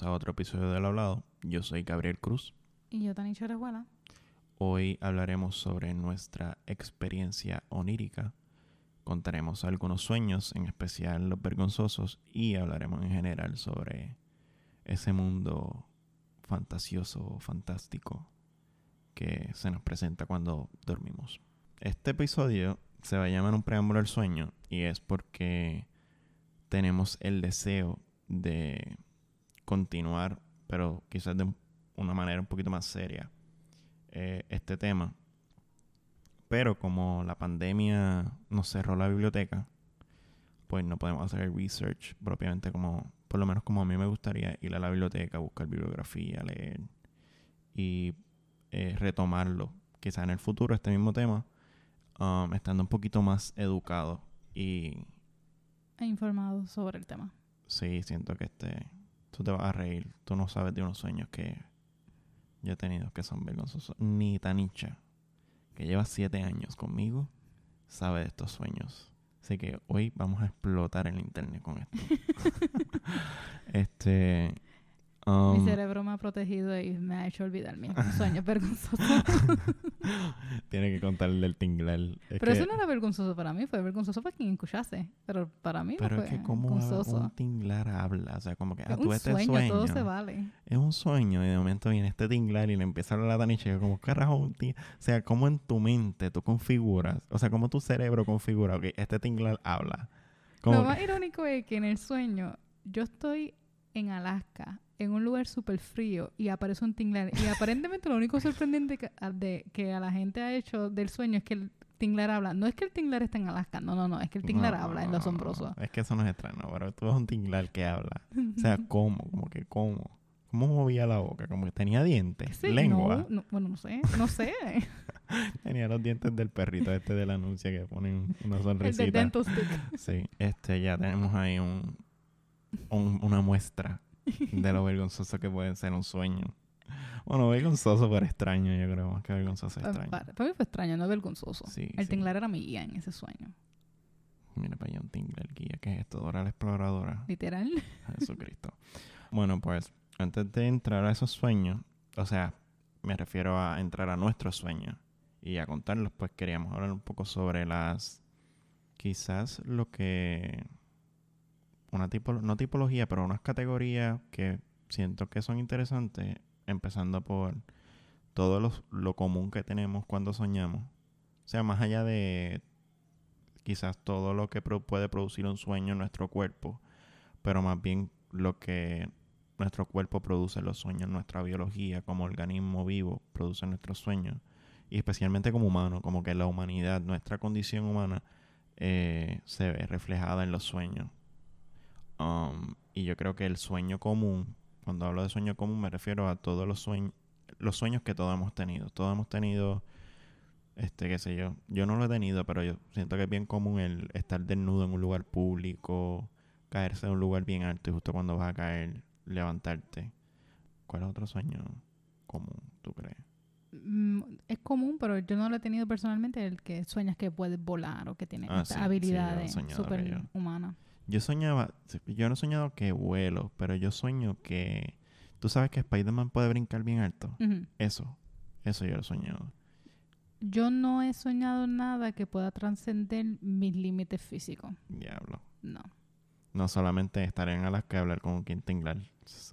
Bienvenidos a otro episodio del Hablado. Yo soy Gabriel Cruz. Y yo, Tani Chorejuela. Hoy hablaremos sobre nuestra experiencia onírica. Contaremos algunos sueños, en especial los vergonzosos, y hablaremos en general sobre ese mundo fantasioso, fantástico que se nos presenta cuando dormimos. Este episodio se va a llamar un preámbulo al sueño y es porque tenemos el deseo de continuar, pero quizás de una manera un poquito más seria, eh, este tema. Pero como la pandemia nos cerró la biblioteca, pues no podemos hacer el research propiamente como, por lo menos como a mí me gustaría ir a la biblioteca, buscar bibliografía, leer y eh, retomarlo. Quizás en el futuro este mismo tema, um, estando un poquito más educado y... E informado sobre el tema. Sí, siento que este tú te vas a reír. Tú no sabes de unos sueños que yo he tenido que son vergonzosos. Ni Tanicha, que lleva siete años conmigo, sabe de estos sueños. Así que hoy vamos a explotar el internet con esto. este. Mi um, cerebro me ha protegido y me ha hecho olvidar mis sueños vergonzosos. tiene que contarle el tinglar. Es pero que- eso no era vergonzoso para mí, fue vergonzoso para quien escuchase. Pero para mí no Pero fue es que como vergonzoso. un tinglar habla, o sea, como que ah, tú un este sueño, sueño, todo se vale. es un sueño y de momento viene este tinglar y le empieza a hablar a y yo como carajo, un ting-?" o sea, como en tu mente tú configuras, o sea, como tu cerebro configura, ok, este tinglar habla. Como Lo que- más irónico es que en el sueño yo estoy en Alaska, en un lugar súper frío, y aparece un tinglar. Y aparentemente lo único sorprendente que a, de, que a la gente ha hecho del sueño es que el tinglar habla. No es que el tinglar está en Alaska, no, no, no, es que el tinglar No, habla, no, es lo asombroso. no, Es que eso no es extraño, pero tú ves un tinglar que habla. O sea, ¿cómo? Como que ¿cómo? ¿Cómo movía la boca? Como que tenía ¿Qué dientes, sé? lengua. No, no, bueno, no sé, no sé. Tenía los dientes del perrito este del anuncio que ponen una el de sonrisita. dental stick. Sí, este ya tenemos ahí un, un- una muestra de lo vergonzoso que puede ser un sueño. Bueno, vergonzoso pero extraño, yo creo, más que vergonzoso extraño. Para, para mí fue extraño, no vergonzoso. Sí, el sí. tinglar era mi guía en ese sueño. Mira para allá un tinglar guía, ¿qué es esto? Dora la exploradora. Literal. Jesucristo. Bueno, pues antes de entrar a esos sueños, o sea, me refiero a entrar a nuestros sueños y a contarlos, pues queríamos hablar un poco sobre las, quizás lo que, una tipo, no tipología, pero unas categorías que siento que son interesantes, empezando por todo lo común que tenemos cuando soñamos. O sea, más allá de quizás todo lo que puede producir un sueño en nuestro cuerpo, pero más bien lo que nuestro cuerpo produce los sueños, nuestra biología como organismo vivo produce nuestros sueños, y especialmente como humano, como que la humanidad, nuestra condición humana, eh, se ve reflejada en los sueños. Um, y yo creo que el sueño común, cuando hablo de sueño común me refiero a todos los sueños, los sueños que todos hemos tenido. Todos hemos tenido, este, qué sé yo, yo no lo he tenido, pero yo siento que es bien común el estar desnudo en un lugar público, caerse de un lugar bien alto y justo cuando vas a caer, levantarte. ¿Cuál es otro sueño común, tú crees? Mm, es común, pero yo no lo he tenido personalmente, el que sueñas que puedes volar o que tiene Ah, estas sí, habilidades que yo- soñaba, yo no he soñado que vuelo, pero yo sueño que... ¿Tú sabes que Spider-Man puede brincar bien alto? Eso, eso yo lo he soñado. Yo no he soñado nada que pueda trascender mis límites físicos. Diablo. No. No solamente estar en Alaska y hablar con Quintin Tinglar.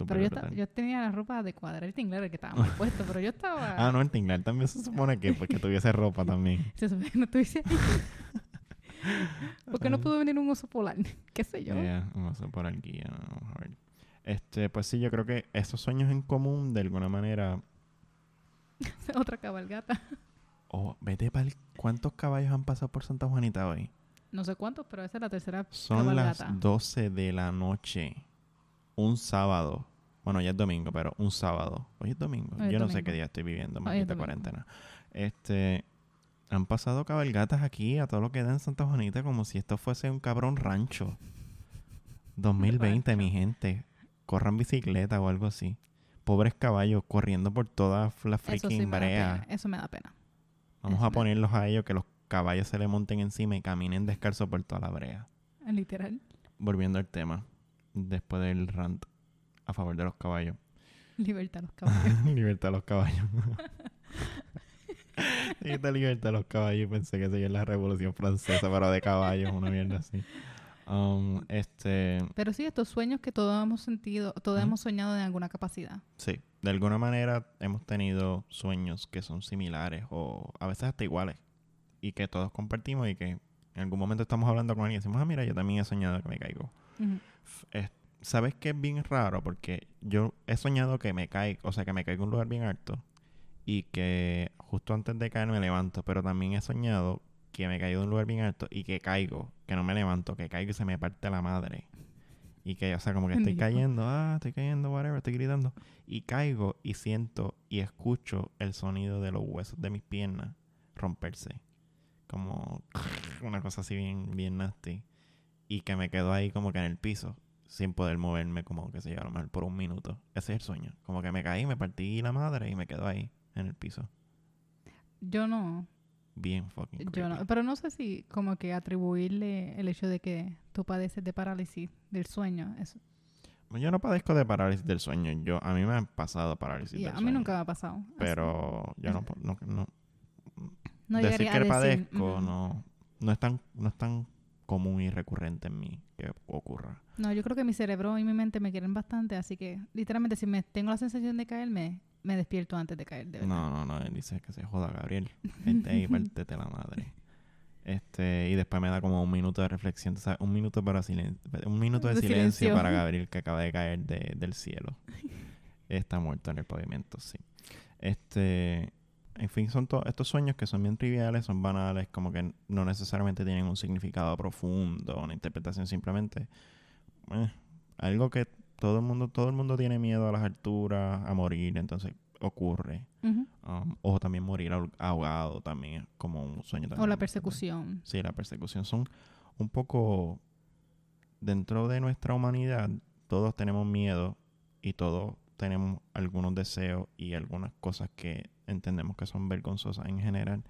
Pero yo, tenía la ropa adecuada. El tinglar que estaba mal puesto, pero yo estaba... Ah, no, el Tinglar también se supone que porque tuviese ropa también. Se supone que no estuviese ahí. ¿Por qué no Ah. pudo venir un oso polar? ¿Qué sé yo? Vamos a por el guía, vamos a ver. Este, pues sí, yo creo que esos sueños en común, de alguna manera... Otra cabalgata. Oh, vete para ¿Cuántos caballos han pasado por Santa Juanita hoy? No sé cuántos, pero esa es la tercera Son cabalgata. las 12 de la noche. Un sábado. Bueno, ya es domingo, pero un sábado. Hoy es domingo. Hoy es Yo no sé domingo. qué día estoy viviendo, maldita domingo. cuarentena. Este... Han pasado cabalgatas aquí a todo lo que da en Santa Juanita como si esto fuese un cabrón rancho. 2020, mi gente. Corran bicicleta o algo así. Pobres caballos corriendo por toda la sí freaking da brea. Eso me da pena. Vamos Eso a ponerlos a ellos que los caballos se le monten encima y caminen descalzos por toda la brea. Literal. Volviendo al tema, después del rant. a favor de los caballos. Libertad a los caballos. libertad a los caballos. Dijiste libertad a los caballos y pensé que sería la Revolución Francesa, pero de caballos, una mierda así. Um, este, Pero sí, estos sueños que todos hemos sentido, todos hemos soñado en alguna capacidad. sí, de alguna manera hemos tenido sueños que son similares o a veces hasta iguales y que todos compartimos y que en algún momento estamos hablando con alguien y decimos, ah, mira, yo también he soñado que me caigo. Es- ¿Sabes qué es bien raro? Porque yo he soñado que me caigo, o sea, que me caigo en un lugar bien alto y que justo antes de caer me levanto, pero también he soñado que me caigo de un lugar bien alto y que caigo, que no me levanto, que caigo y se me parte la madre. Y que, o sea, como que estoy cayendo, ah, estoy cayendo, whatever, estoy gritando. Y caigo y siento y escucho el sonido de los huesos de mis piernas romperse. Como una cosa así bien, bien nasty. Y que me quedo ahí como que en el piso, sin poder moverme, como que se yo, a lo mejor por un minuto. Ese es el sueño. Como que me caí, me partí la madre y me quedo ahí, en el piso. Yo no, Bien fucking yo no, pero no sé si como que atribuirle el hecho de que tú padeces de parálisis del sueño. Eso. Yo no padezco de parálisis del sueño. Yo, a mí me han pasado parálisis Y del a mí nunca me ha pasado. así. Pero yo no, no, no, no decir que a decir, padezco no, no, es tan, no es tan común y recurrente en mí que ocurra. No, yo creo que mi cerebro y mi mente me quieren bastante, así que literalmente si me tengo la sensación de caerme, me despierto antes de caer, de verdad. No, no, no, él dice que se joda Gabriel. Vente ahí, pártete la madre. Este, y después me da como un minuto de reflexión, tú ¿sabes? un minuto para silencio, un minuto de, De silencio, silencio. para Gabriel que acaba de caer de- del cielo. Está muerto en el pavimento, sí. Este, en fin, son todos estos sueños que son bien triviales, son banales, como que no necesariamente tienen un significado profundo, una interpretación simplemente eh, algo que todo el mundo, todo el mundo tiene miedo a las alturas, a morir, entonces ocurre. Um, o también morir ahog- ahogado también es como un sueño también. O la persecución. Sí, la persecución son un poco dentro de nuestra humanidad, todos tenemos miedo y todos tenemos algunos deseos y algunas cosas que entendemos que son vergonzosas en general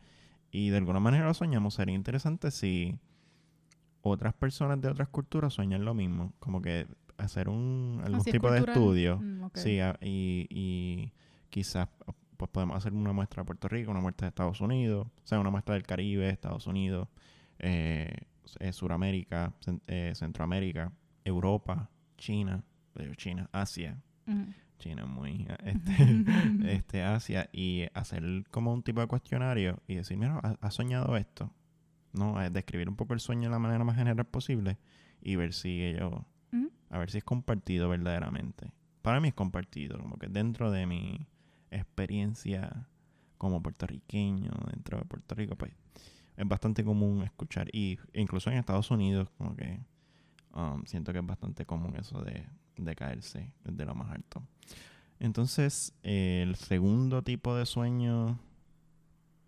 y de alguna manera lo soñamos. Sería interesante si otras personas de otras culturas sueñan lo mismo, como que hacer un algún Así es tipo de estudio Mm. Sí, a- y, y quizás pues podemos hacer una muestra de Puerto Rico, una muestra de Estados Unidos, o sea, una muestra del Caribe, Estados Unidos, eh, eh, Suramérica, eh, Centroamérica, Europa, China, China, Asia, Ujú. China muy, este, este, Asia, y hacer como un tipo de cuestionario y decir, mira, ¿has has soñado esto? ¿No? Eh, describir un poco el sueño de la manera más general posible y ver si ellos. A ver si es compartido verdaderamente. Para mí es compartido, como que dentro de mi experiencia como puertorriqueño, dentro de Puerto Rico, pues es bastante común escuchar, y incluso en Estados Unidos, como que um, siento que es bastante común eso de, de caerse desde lo más alto. Entonces, el segundo tipo de sueño,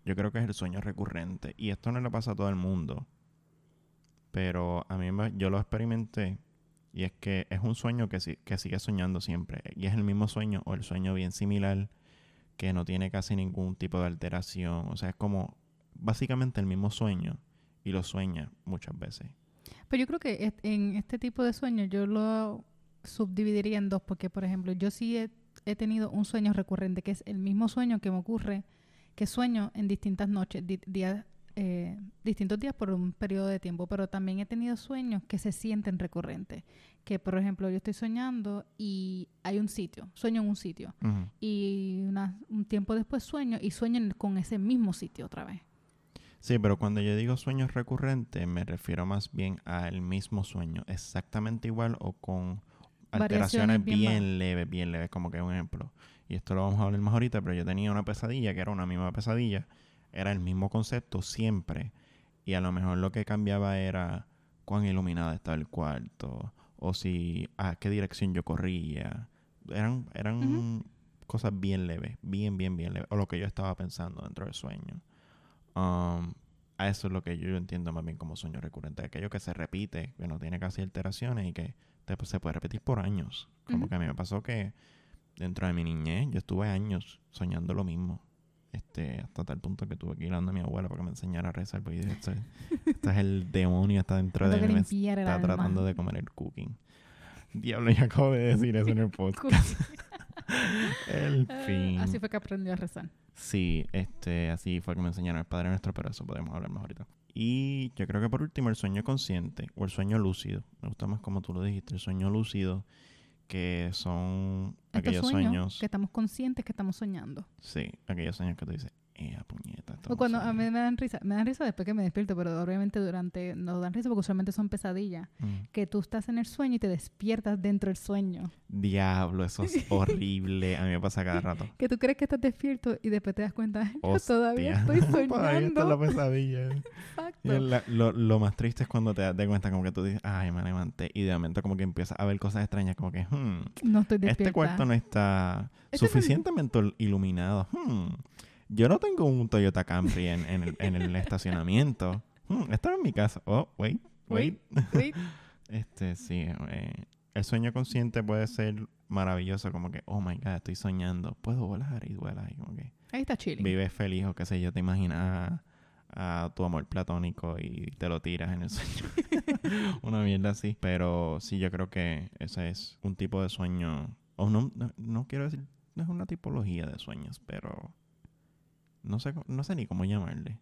yo creo que es el sueño recurrente, y esto no le pasa a todo el mundo, pero a mí yo lo experimenté y es que es un sueño que, si- que sigue soñando siempre. Y es el mismo sueño o el sueño bien similar que no tiene casi ningún tipo de alteración. O sea, es como básicamente el mismo sueño y lo sueña muchas veces. Pero yo creo que en este tipo de sueños yo lo subdividiría en dos, porque por ejemplo, yo sí he, he tenido un sueño recurrente, que es el mismo sueño que me ocurre, que sueño en distintas noches, días, eh, distintos días por un periodo de tiempo, pero también he tenido sueños que se sienten recurrentes, que por ejemplo yo estoy soñando y hay un sitio, sueño en un sitio, y una- un tiempo después sueño y sueño con ese mismo sitio otra vez. Sí, pero cuando yo digo sueños recurrentes me refiero más bien al mismo sueño, exactamente igual o con alteraciones bien bien, leves, bien leves, como que un ejemplo. Y esto lo vamos a hablar más ahorita, pero yo tenía una pesadilla que era una misma pesadilla, era el mismo concepto siempre, y a lo mejor lo que cambiaba era cuán iluminada estaba el cuarto, o si a qué dirección yo corría. Eran, eran cosas bien leves, bien, bien, bien leves, o lo que yo estaba pensando dentro del sueño. Um, a eso es lo que yo entiendo más bien como sueño recurrente, aquello que se repite, que no tiene casi alteraciones y que se puede repetir por años. Como que a mí me pasó que dentro de mi niñez yo estuve años soñando lo mismo. Este, hasta tal punto que tuve que ir a donde mi abuela para que me enseñara a rezar. Porque yo dije, este, este es el demonio, está dentro de mí, me está alma. tratando de comer el cooking. Diablo, ya acabo de decir eso en el podcast. el Ah, fin. Así fue que aprendió a rezar. Sí, este, así fue que me enseñaron el Padre Nuestro, pero eso podemos hablar más ahorita. Y yo creo que por último el sueño consciente o el sueño lúcido. Me gusta más como tú lo dijiste, el sueño lúcido, que son Estos aquellos sueños sueños. que estamos conscientes que estamos soñando. Sí, aquellos sueños que tú dices, eh, puñeta. O cuando a soñando". mí me dan risa, me dan risa después que me despierto, pero obviamente durante, no dan risa porque usualmente son pesadillas. Mm. Que tú estás en el sueño y te despiertas dentro del sueño. Diablo, eso es horrible. A mí me pasa cada rato. Que tú crees que estás despierto y después te das cuenta, yo todavía estoy Todavía está la soñando. pesadilla. Exacto. la- lo, lo más triste es cuando te das cuenta como que tú dices, ay, me levanté. Y de momento como que empiezas a ver cosas extrañas, como que, hmm, No estoy despierta. este cuarto no está Este suficientemente il- iluminado. Hmm, yo no tengo un Toyota Camry en, en el, en el estacionamiento. Hmm, esto en mi casa. Oh, wait, wait. Wait. Este, sí. eh, el sueño consciente puede ser maravilloso, como que, oh my god, estoy soñando. Puedo volar y vuelas y como que Ahí está chilling. vives feliz o qué sé yo, te imaginas a, a tu amor platónico y te lo tiras en el sueño. Una mierda así. Pero sí, yo creo que ese es un tipo de sueño, o no, no, no quiero decir, no es una tipología de sueños, pero no sé, no sé ni cómo llamarle.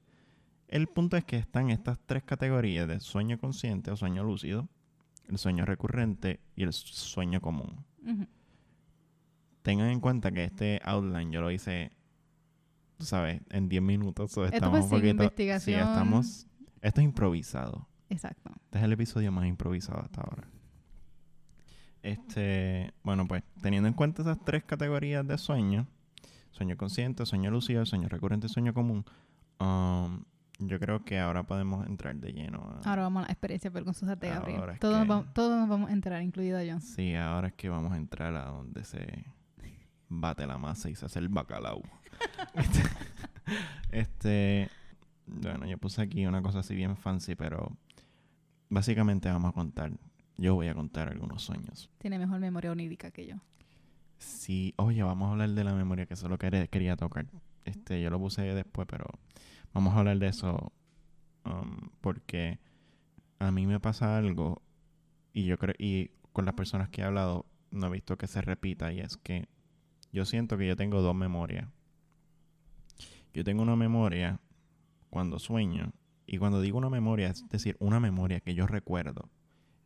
El punto es que están estas tres categorías de sueño consciente o sueño lúcido, el sueño recurrente y el sueño común tengan en cuenta que este outline yo lo hice, tú sabes, en 10 minutos. so Esto estamos fue sin poquito. Sí, estamos. Esto es improvisado. Exacto. Este es el episodio más improvisado hasta ahora. Este, bueno, pues teniendo en cuenta esas tres categorías de sueño, sueño consciente, sueño lúcido, sueño recurrente, sueño común, um, yo creo que ahora podemos entrar de lleno a... Ahora vamos a la experiencia vergonzosa de Gabriel. Ahora es Todos, nos que- vamos, todos nos vamos a enterar, incluido yo. Sí, ahora es que vamos a entrar a donde se bate la masa y se hace el bacalao. este, este, bueno, yo puse aquí una cosa así bien fancy, pero básicamente vamos a contar, yo voy a contar algunos sueños. Tiene mejor memoria onírica que yo. Sí, oye, vamos a hablar de la memoria, que eso es lo que quería- tocar. Este, yo lo puse después, pero vamos a hablar de eso um, porque a mí me pasa algo y yo creo y con las personas que he hablado no he visto que se repita y es que yo siento que yo tengo dos memorias. Yo tengo una memoria cuando sueño y cuando digo una memoria es decir, una memoria que yo recuerdo.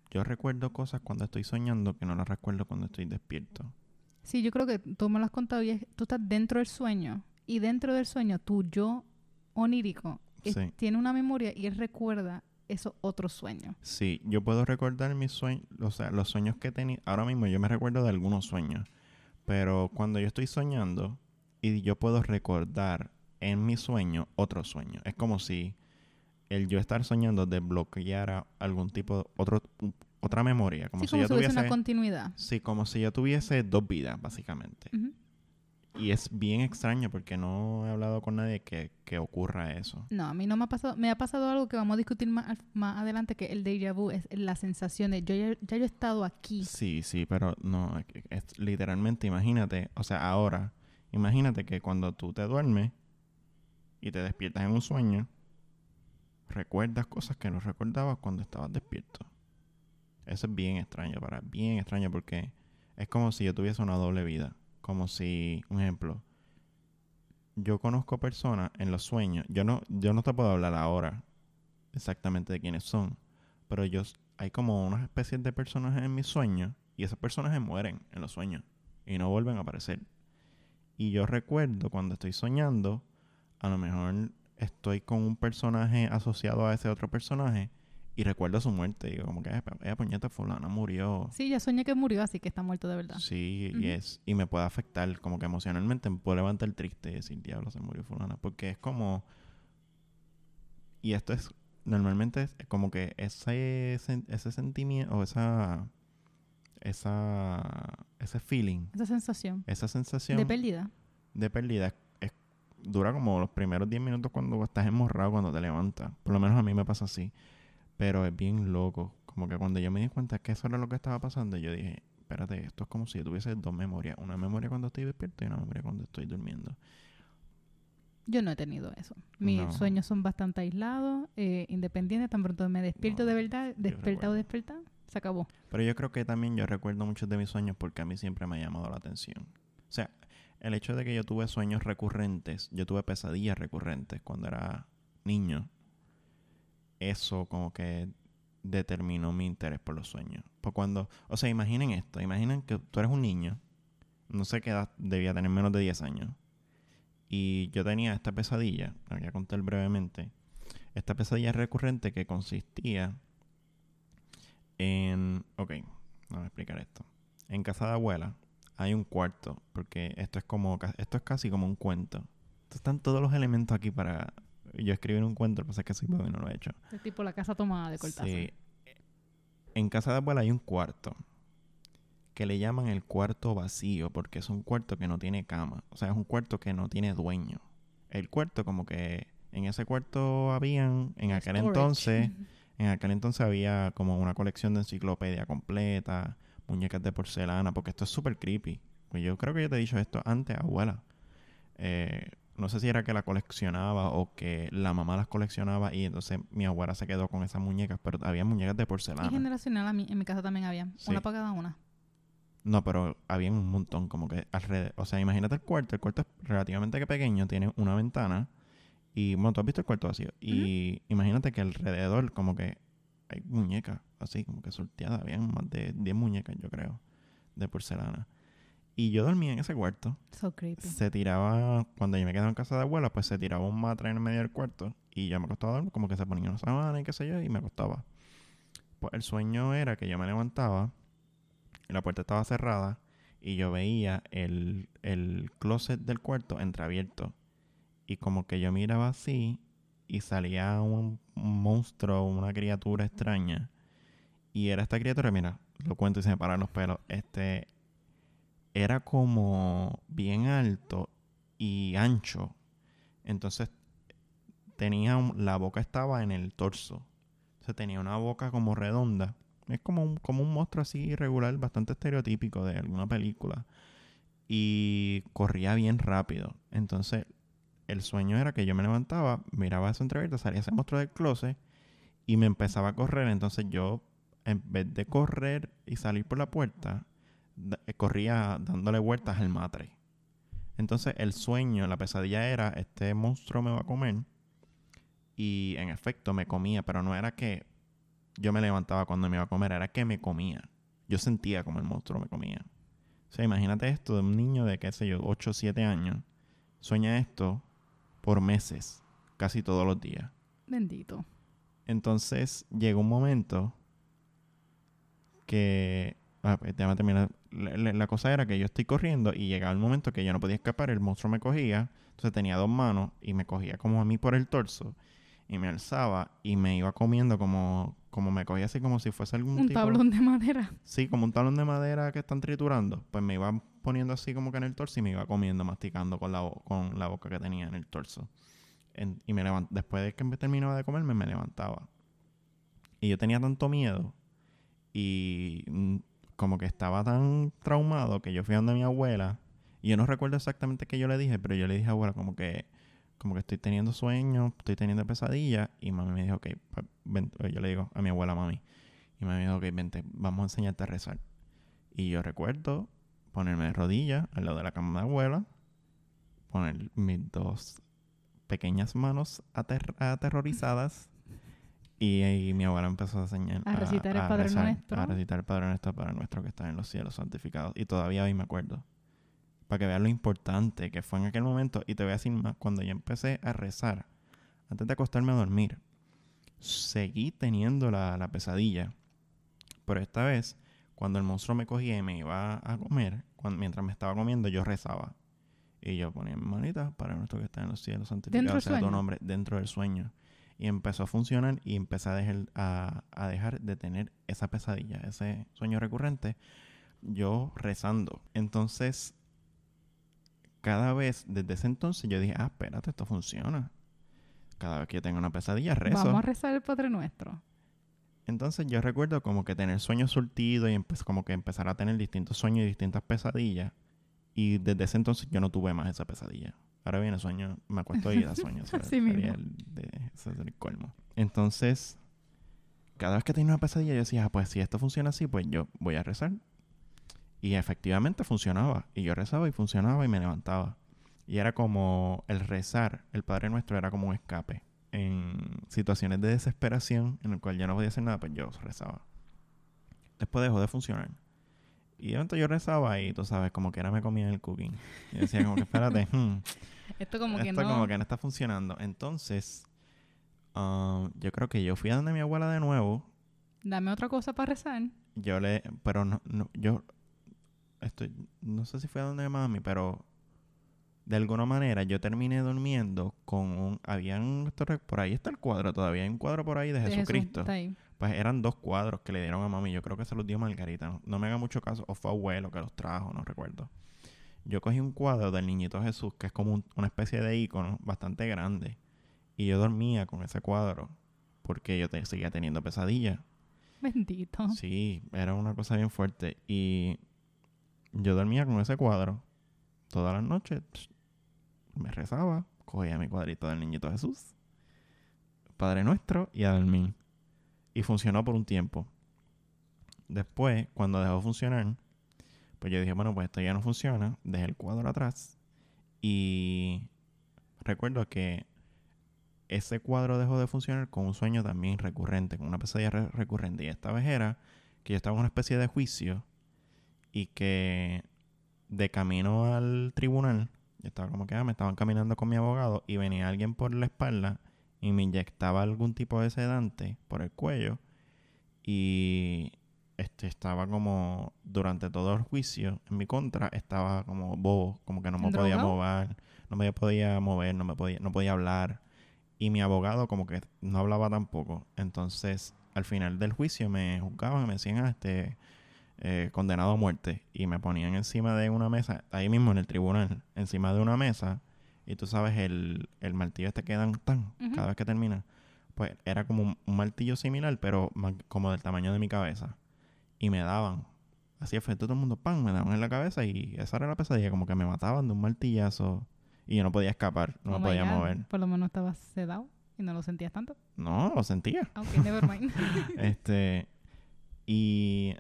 Yo recuerdo cosas cuando estoy soñando que no las recuerdo cuando estoy despierto. Sí, yo creo que tú me lo has contado y es, tú estás dentro del sueño y dentro del sueño tu yo onírico es- Sí. tiene una memoria y él recuerda esos otros sueños. Sí, yo puedo recordar mis sueños, o sea, los sueños que he tenido. Ahora mismo yo me recuerdo de algunos sueños, pero cuando yo estoy soñando y yo puedo recordar en mi sueño otro sueño, es como si el yo estar soñando desbloqueara algún tipo de otro, otra memoria, como sí, si como yo si tuviese, una continuidad. sí, como si yo tuviese dos vidas básicamente. Ujú. Y es bien extraño porque no he hablado con nadie que, que ocurra eso. No, a mí no me ha pasado, me ha pasado algo que vamos a discutir más, más adelante, que el déjà vu es la sensación de yo ya, ya yo he estado aquí. Sí, sí, pero no, es literalmente, imagínate, o sea, ahora, imagínate que cuando tú te duermes y te despiertas en un sueño, recuerdas cosas que no recordabas cuando estabas despierto. Eso es bien extraño, para bien extraño porque es como si yo tuviese una doble vida, como si, un ejemplo, yo conozco personas en los sueños, yo no, yo no te puedo hablar ahora exactamente de quiénes son, pero yo hay como unas especies de personajes en mis sueños y esos personajes mueren en los sueños y no vuelven a aparecer. Y yo recuerdo cuando estoy soñando, a lo mejor estoy con un personaje asociado a ese otro personaje y recuerdo su muerte. Y digo, como que, eh, eh, puñeta, fulana murió. Sí, ya soñé que murió, así que está muerto de verdad. Sí, y es y me puede afectar como que emocionalmente me puedo levantar triste y decir, diablo, se murió fulana. Porque es como... Y esto es... Normalmente es como que ese, ese sentimiento o esa... Esa... Ese feeling, Esa sensación esa sensación de pérdida. de pérdida es- es- dura como los primeros 10 minutos cuando estás emorrado cuando te levantas. Por lo menos a mí me pasa así. Pero es bien loco. Como que cuando yo me di cuenta que eso era lo que estaba pasando, yo dije, espérate, esto es como si yo tuviese dos memorias. Una memoria cuando estoy despierto y una memoria cuando estoy durmiendo. Yo no he tenido eso. Mis No. sueños son bastante aislados, eh, independientes. Tan pronto me despierto No, de verdad, despertado, despertado. Se acabó. Pero yo creo que también yo recuerdo muchos de mis sueños porque a mí siempre me ha llamado la atención. O sea, el hecho de que yo tuve sueños recurrentes, yo tuve pesadillas recurrentes cuando era niño, eso como que determinó mi interés por los sueños. Pues cuando, o sea, imaginen esto, imaginen que tú eres un niño, no sé qué edad, debía tener menos de 10 años, y yo tenía esta pesadilla, la voy a contar brevemente, esta pesadilla recurrente que consistía en, ok, vamos a explicar esto. En casa de abuela hay un cuarto, porque esto es como, esto es casi como un cuento. están todos los elementos aquí para yo escribir un cuento, pasa que soy y no lo he hecho. Es tipo la casa tomada de Cortázar. Sí. En casa de abuela hay un cuarto que le llaman el cuarto vacío porque es un cuarto que no tiene cama. O sea, es un cuarto que no tiene dueño. El cuarto como que en ese cuarto habían, en aquel entonces, en aquel entonces había como una colección de enciclopedia completa, muñecas de porcelana, porque esto es súper creepy. Pues yo creo que yo te he dicho esto antes, abuela. Eh, no sé si era que la coleccionaba o que la mamá las coleccionaba y entonces mi abuela se quedó con esas muñecas, pero había muñecas de porcelana. Y generacional a mí, en mi casa también había, una para cada una. No, pero había un montón, como que alrededor. O sea, imagínate el cuarto, el cuarto es relativamente pequeño, tiene una ventana y, bueno, tú has visto el cuarto vacío. Y imagínate que alrededor como que hay muñecas, así como que sorteadas, habían más de 10 muñecas, yo creo, de porcelana. Y yo dormía en ese cuarto. So creepy. Se tiraba, cuando yo me quedaba en casa de abuela, pues se tiraba un matre en el medio del cuarto y yo me acostaba a dormir, como que se ponía una sábana y qué sé yo, y me acostaba. Pues el sueño era que yo me levantaba, y la puerta estaba cerrada y yo veía el, el closet del cuarto entreabierto. Y como que yo miraba así y salía un, un monstruo, una criatura extraña. Y era esta criatura, mira, lo cuento y se me paran los pelos. Este era como bien alto y ancho. Entonces tenía la boca estaba en el torso. se tenía una boca como redonda. Es como un, como un monstruo así irregular, bastante estereotípico de alguna película. Y corría bien rápido. Entonces, el sueño era que yo me levantaba, miraba esa entrevista, salía ese monstruo del closet y me empezaba a correr. Entonces yo, en vez de correr y salir por la puerta, corría dándole vueltas al matre. Entonces el sueño, la pesadilla era, este monstruo me va a comer. Y en efecto me comía, pero no era que yo me levantaba cuando me iba a comer, era que me comía. Yo sentía como el monstruo me comía. O sea, imagínate esto de un niño de, qué sé yo, 8 o 7 años. Sueña esto por meses, casi todos los días. Bendito. Entonces llegó un momento que Ah, pues, terminar. La, cosa era que yo estoy corriendo y llegaba el momento que yo no podía escapar, el monstruo me cogía, entonces tenía dos manos y me cogía como a mí por el torso y me alzaba y me iba comiendo como, como me cogía así como si fuese algún un tablón de madera. Sí, como un tablón de madera que están triturando. Pues me iba poniendo así como que en el torso y me iba comiendo, masticando con la, con la boca que tenía en el torso. y me levant después de que me terminaba de comerme, me levantaba. Y yo tenía tanto miedo y como que estaba tan traumado que yo fui a donde mi abuela y yo no recuerdo exactamente qué yo le dije, pero yo le dije a abuela como que como que estoy teniendo sueños, estoy teniendo pesadillas y mami me dijo, ok, pues, yo le digo a mi abuela, mami, y mami me dijo, ok, vente, vamos a enseñarte a rezar. Y yo recuerdo ponerme de rodillas al lado de la cama de abuela, poner mis dos pequeñas manos aterrorizadas y, mi abuela empezó a enseñar a, recitar el Padre Nuestro. A recitar el Padre Nuestro para nuestro que está en los cielos santificados. Y todavía hoy me acuerdo. Para que vean lo importante que fue en aquel momento. Y te voy a decir más, cuando yo empecé a rezar, antes de acostarme a dormir, seguí teniendo la, pesadilla. Pero esta vez, cuando el monstruo me cogía y me iba a comer, cuando, mientras me estaba comiendo, yo rezaba. Y yo ponía mi manita para nuestro que está en los cielos santificados sea tu nombre dentro del sueño y empezó a funcionar y empecé a dejar, a, dejar de tener esa pesadilla, ese sueño recurrente, yo rezando. Entonces, cada vez, desde ese entonces, yo dije, ah, espérate, esto funciona. Cada vez que yo tengo una pesadilla, rezo. Vamos a rezar el Padre Nuestro. Entonces yo recuerdo como que tener sueños surtidos y como que empezar a tener distintos sueños y distintas pesadillas. Y desde ese entonces yo no tuve más esa pesadilla. Ahora viene sueño, me acuesto y da sueño. Así mismo. El, de, ese es el colmo. Entonces, cada vez que tenía una pesadilla, yo decía, ah, pues si esto funciona así, pues yo voy a rezar. Y efectivamente funcionaba. Y yo rezaba y funcionaba y me levantaba. Y era como el rezar, el Padre Nuestro era como un escape. En situaciones de desesperación, en el cual ya no podía hacer nada, pues yo rezaba. Después dejó de funcionar. Y de momento yo rezaba y tú sabes, como que era me comía el cooking. Y decía como que espérate, hmm, Esto como que no... como que no está funcionando. Entonces, ah, yo creo que yo fui a donde mi abuela de nuevo. Dame otra cosa para rezar. Yo le, pero no, no yo estoy, no sé si fue a donde mami, pero de alguna manera yo terminé durmiendo con un, habían, por ahí está el cuadro todavía, hay un cuadro por ahí de, de Jesús, Jesucristo. Pues eran dos cuadros que le dieron a mami. Yo creo que se los dio Margarita. No, no me haga mucho caso. O fue abuelo que los trajo, no recuerdo. Yo cogí un cuadro del niñito Jesús, que es como un- una especie de icono bastante grande. Y yo dormía con ese cuadro. Porque yo te- seguía teniendo pesadillas. Bendito. Sí, era una cosa bien fuerte. Y yo dormía con ese cuadro todas las noches. Me rezaba, cogía mi cuadrito del niñito Jesús, Padre Nuestro y a dormir. Y funcionó por un tiempo. Después, cuando dejó de funcionar, pues yo dije, bueno, pues esto ya no funciona. Dejé el cuadro atrás. Y recuerdo que ese cuadro dejó de funcionar con un sueño también recurrente, con una pesadilla re- recurrente. Y esta vez era que yo estaba en una especie de juicio y que de camino al tribunal, yo estaba como que ah, me estaban caminando con mi abogado y venía alguien por la espalda y me inyectaba algún tipo de sedante por el cuello y este estaba como durante todo el juicio en mi contra estaba como bobo, como que no me podía mover, no me podía mover, no me podía no podía hablar y mi abogado como que no hablaba tampoco. Entonces, al final del juicio me juzgaban y me decían, ah, este, eh, condenado a muerte. Y me ponían encima de una mesa, ahí mismo en el tribunal, encima de una mesa. Y tú sabes, el, el martillo este que dan tan cada vez que termina. Pues era como un, un martillo similar, pero más- como del tamaño de mi cabeza. Y me daban. Así efecto todo el mundo, pan, me daban en la cabeza y esa era la pesadilla, como que me mataban de un martillazo y yo no podía escapar, no Oh me podía God. mover. Por lo menos estabas sedado y no lo sentías tanto. No, lo sentía. Ok, never mind. este, y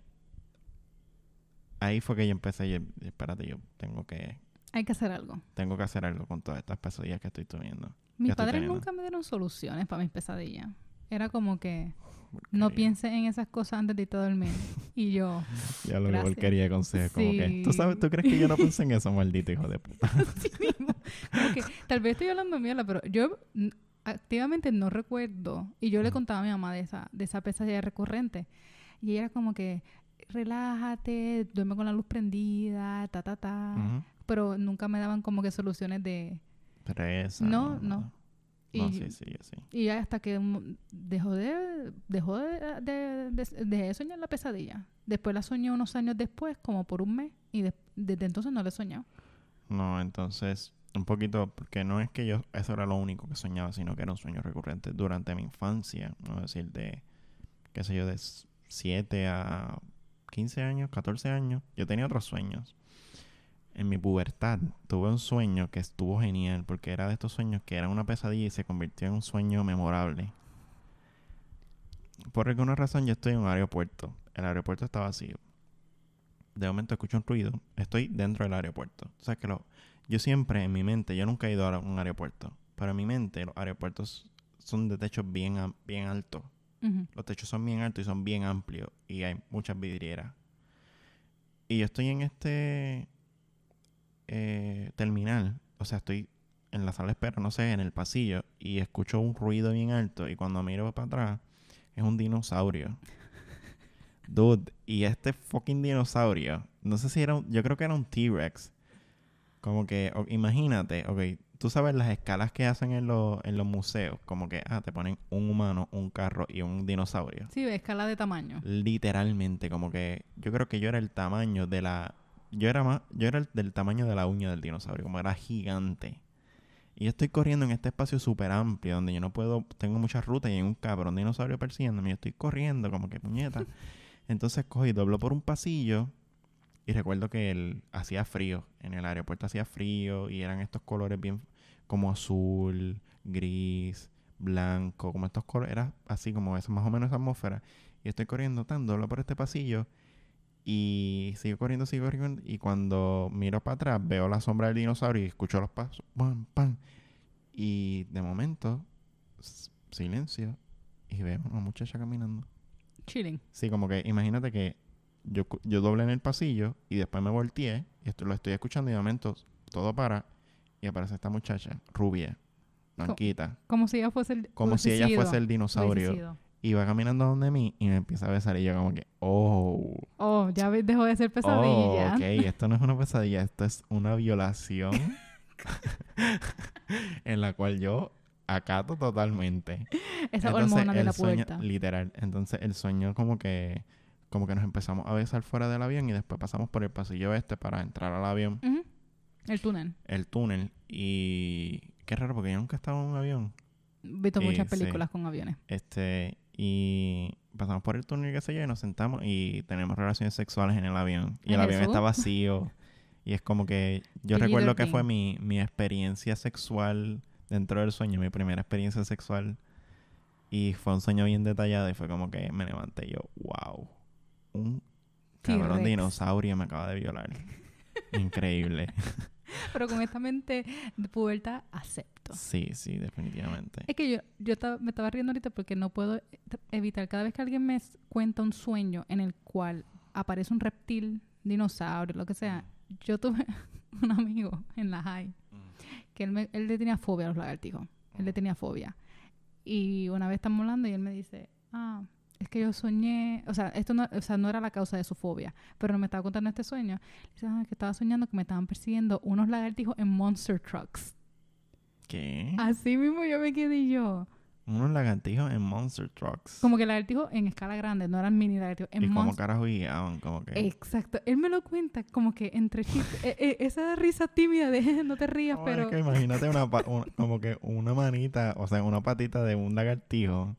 ahí fue que yo empecé, y espérate, yo tengo que, Hay que hacer algo. tengo que hacer algo con todas estas pesadillas que estoy teniendo. Mis padres nunca me dieron soluciones para mis pesadillas. Era como que no pienses en esas cosas antes de irte a dormir. Y yo, Ya lo Gracias. quería consejo, como que, ¿tú Sí. sabes, tú crees que yo no pensé en eso, maldito hijo de puta? así mismo. Como que, tal vez estoy hablando mierda, pero yo activamente no recuerdo. Y yo le contaba a mi mamá de esa, de esa pesadilla recurrente. Y ella era como que, relájate, duerme con la luz prendida, ta, ta, ta. Pero nunca me daban como que soluciones de... Reza, No, no. No, Y- sí, sí, yo sí. Y ya hasta que dejó de dejó de, de, de- de soñar la pesadilla. Después la soñé unos años después, como por un mes, y de- desde entonces no la he soñado. No, entonces, un poquito, porque no es que yo, eso era lo único que soñaba, sino que era un sueño recurrente durante mi infancia, no decir de, qué sé yo, de 7 a 15 años, 14 años, yo tenía otros sueños. En mi pubertad tuve un sueño que estuvo genial, porque era de estos sueños que era una pesadilla y se convirtió en un sueño memorable. Por alguna razón yo estoy en un aeropuerto, el aeropuerto está vacío. De momento escucho un ruido, estoy dentro del aeropuerto. O sea que lo, yo siempre en mi mente, yo nunca he ido a un aeropuerto, pero en mi mente los aeropuertos son de techos bien, bien altos. Los techos son bien altos y son bien amplios y hay muchas vidrieras. Y yo estoy en este eh, terminal, o sea, estoy en la sala de espera, no sé, en el pasillo y escucho un ruido bien alto y cuando miro para atrás es un dinosaurio. Dude, y este fucking dinosaurio, no sé si era un, yo creo que era un T-Rex. Como que, o- imagínate, ok, tú sabes las escalas que hacen en, los en los museos, como que, ah, te ponen un humano, un carro y un dinosaurio. Sí, escala de tamaño. Literalmente, como que yo creo que yo era el tamaño de la... Yo era más... Yo era el del tamaño de la uña del dinosaurio, como era gigante. Y yo estoy corriendo en este espacio súper amplio, donde yo no puedo... Tengo muchas rutas y hay un cabrón dinosaurio persiguiéndome. Yo estoy corriendo, como que puñeta. Entonces cogí, doblo por un pasillo y recuerdo que el, hacía frío. En el aeropuerto hacía frío y eran estos colores bien como azul, gris, blanco, como estos colores, era así como esa, más o menos esa atmósfera. Y estoy corriendo tan doble por este pasillo y sigo corriendo, sigo corriendo. Y cuando miro para atrás, veo la sombra del dinosaurio y escucho los pasos. ¡Pam, pam! Y de momento, silencio. Y veo una muchacha caminando. Chilling. Sí, como que imagínate que yo, yo doblé en el pasillo y después me volteé y esto lo estoy escuchando y de momento todo para y aparece esta muchacha rubia, blanquita, Como si ella fuese el como si ella fuese el dinosaurio. Y va caminando donde mí y me empieza a besar y yo como que, oh, Oh, ya dejó de ser oh, pesadilla. ok, esto no es una pesadilla, esto es una violación en la cual yo acato totalmente. Esa Entonces, hormona de el la sueño- puerta. literal. Entonces el sueño como que como que nos empezamos a besar fuera del avión y después pasamos por el pasillo este para entrar al avión. El túnel. el túnel y qué raro porque yo nunca he estado en un avión. He visto Eh, muchas sí. películas con aviones. Este y pasamos por el túnel y qué sé yo y nos sentamos y tenemos relaciones sexuales en el avión y el avión está vacío y es como que yo PG-13. recuerdo que fue mi, mi experiencia sexual dentro del sueño, mi primera experiencia sexual y fue un sueño bien detallado y fue como que me levanté y yo, wow, un cabrón dinosaurio me acaba de violar. Increíble. Pero con esta mente de pubertad acepto. Sí, sí, definitivamente. Es que yo, yo me estaba riendo ahorita porque no puedo evitar cada vez que alguien me cuenta un sueño en el cual aparece un reptil, dinosaurio, lo que sea. Yo tuve un amigo en la high que él, me- él le tenía fobia a los lagartijos. Él le tenía fobia. Y una vez estamos hablando y él me dice, ah, es que yo soñé, o sea, esto no, o sea, no era la causa de su fobia, pero me estaba contando este sueño. Dice, ah, que estaba soñando que me estaban persiguiendo unos lagartijos en monster trucks. ¿Qué? Así mismo yo me quedé yo. Unos lagartijos en Monster Trucks. Como que lagartijos en escala grande, no eran mini lagartijos. En y como carajo guiaban, como que... Exacto. Él me lo cuenta como que entre chistes. eh, eh, esa risa tímida de no te rías, No, pero... es que imagínate una pa- un- como que una manita, o sea, una patita de un lagartijo.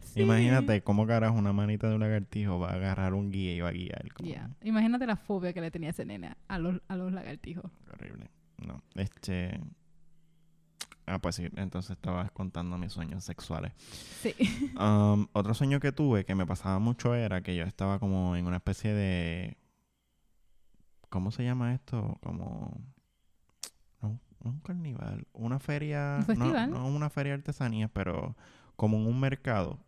Sí. Imagínate cómo carajo una manita de un lagartijo va a agarrar un guía y va a guiar. Como Ya. Imagínate la fobia que le tenía ese nene a los, a los lagartijos. horrible. No, este... Ah, pues sí, entonces estabas contando mis sueños sexuales. Sí. Um, otro sueño que tuve que me pasaba mucho era que yo estaba como en una especie de... ¿Cómo se llama esto? Como... No, no un carnival. Una feria... ¿Un no- festival? No, una feria de artesanías, pero como en un mercado.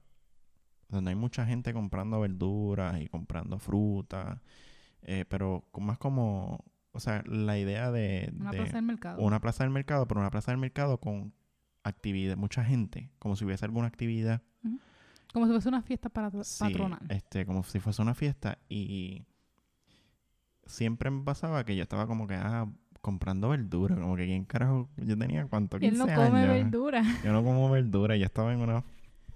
Donde hay mucha gente comprando verduras y comprando fruta. eh, pero más como... O sea, la idea de... Una de- plaza del mercado. una plaza del mercado, pero una plaza del mercado con actividad, mucha gente, como si hubiese alguna actividad. Como si fuese una fiesta para Sí, patronal. este, como si fuese una fiesta. Y siempre me pasaba que yo estaba como que, ah, comprando verdura. Como que quién carajo, yo tenía cuánto, Y él 15 no come años. verdura. Yo no como verdura, yo estaba en una,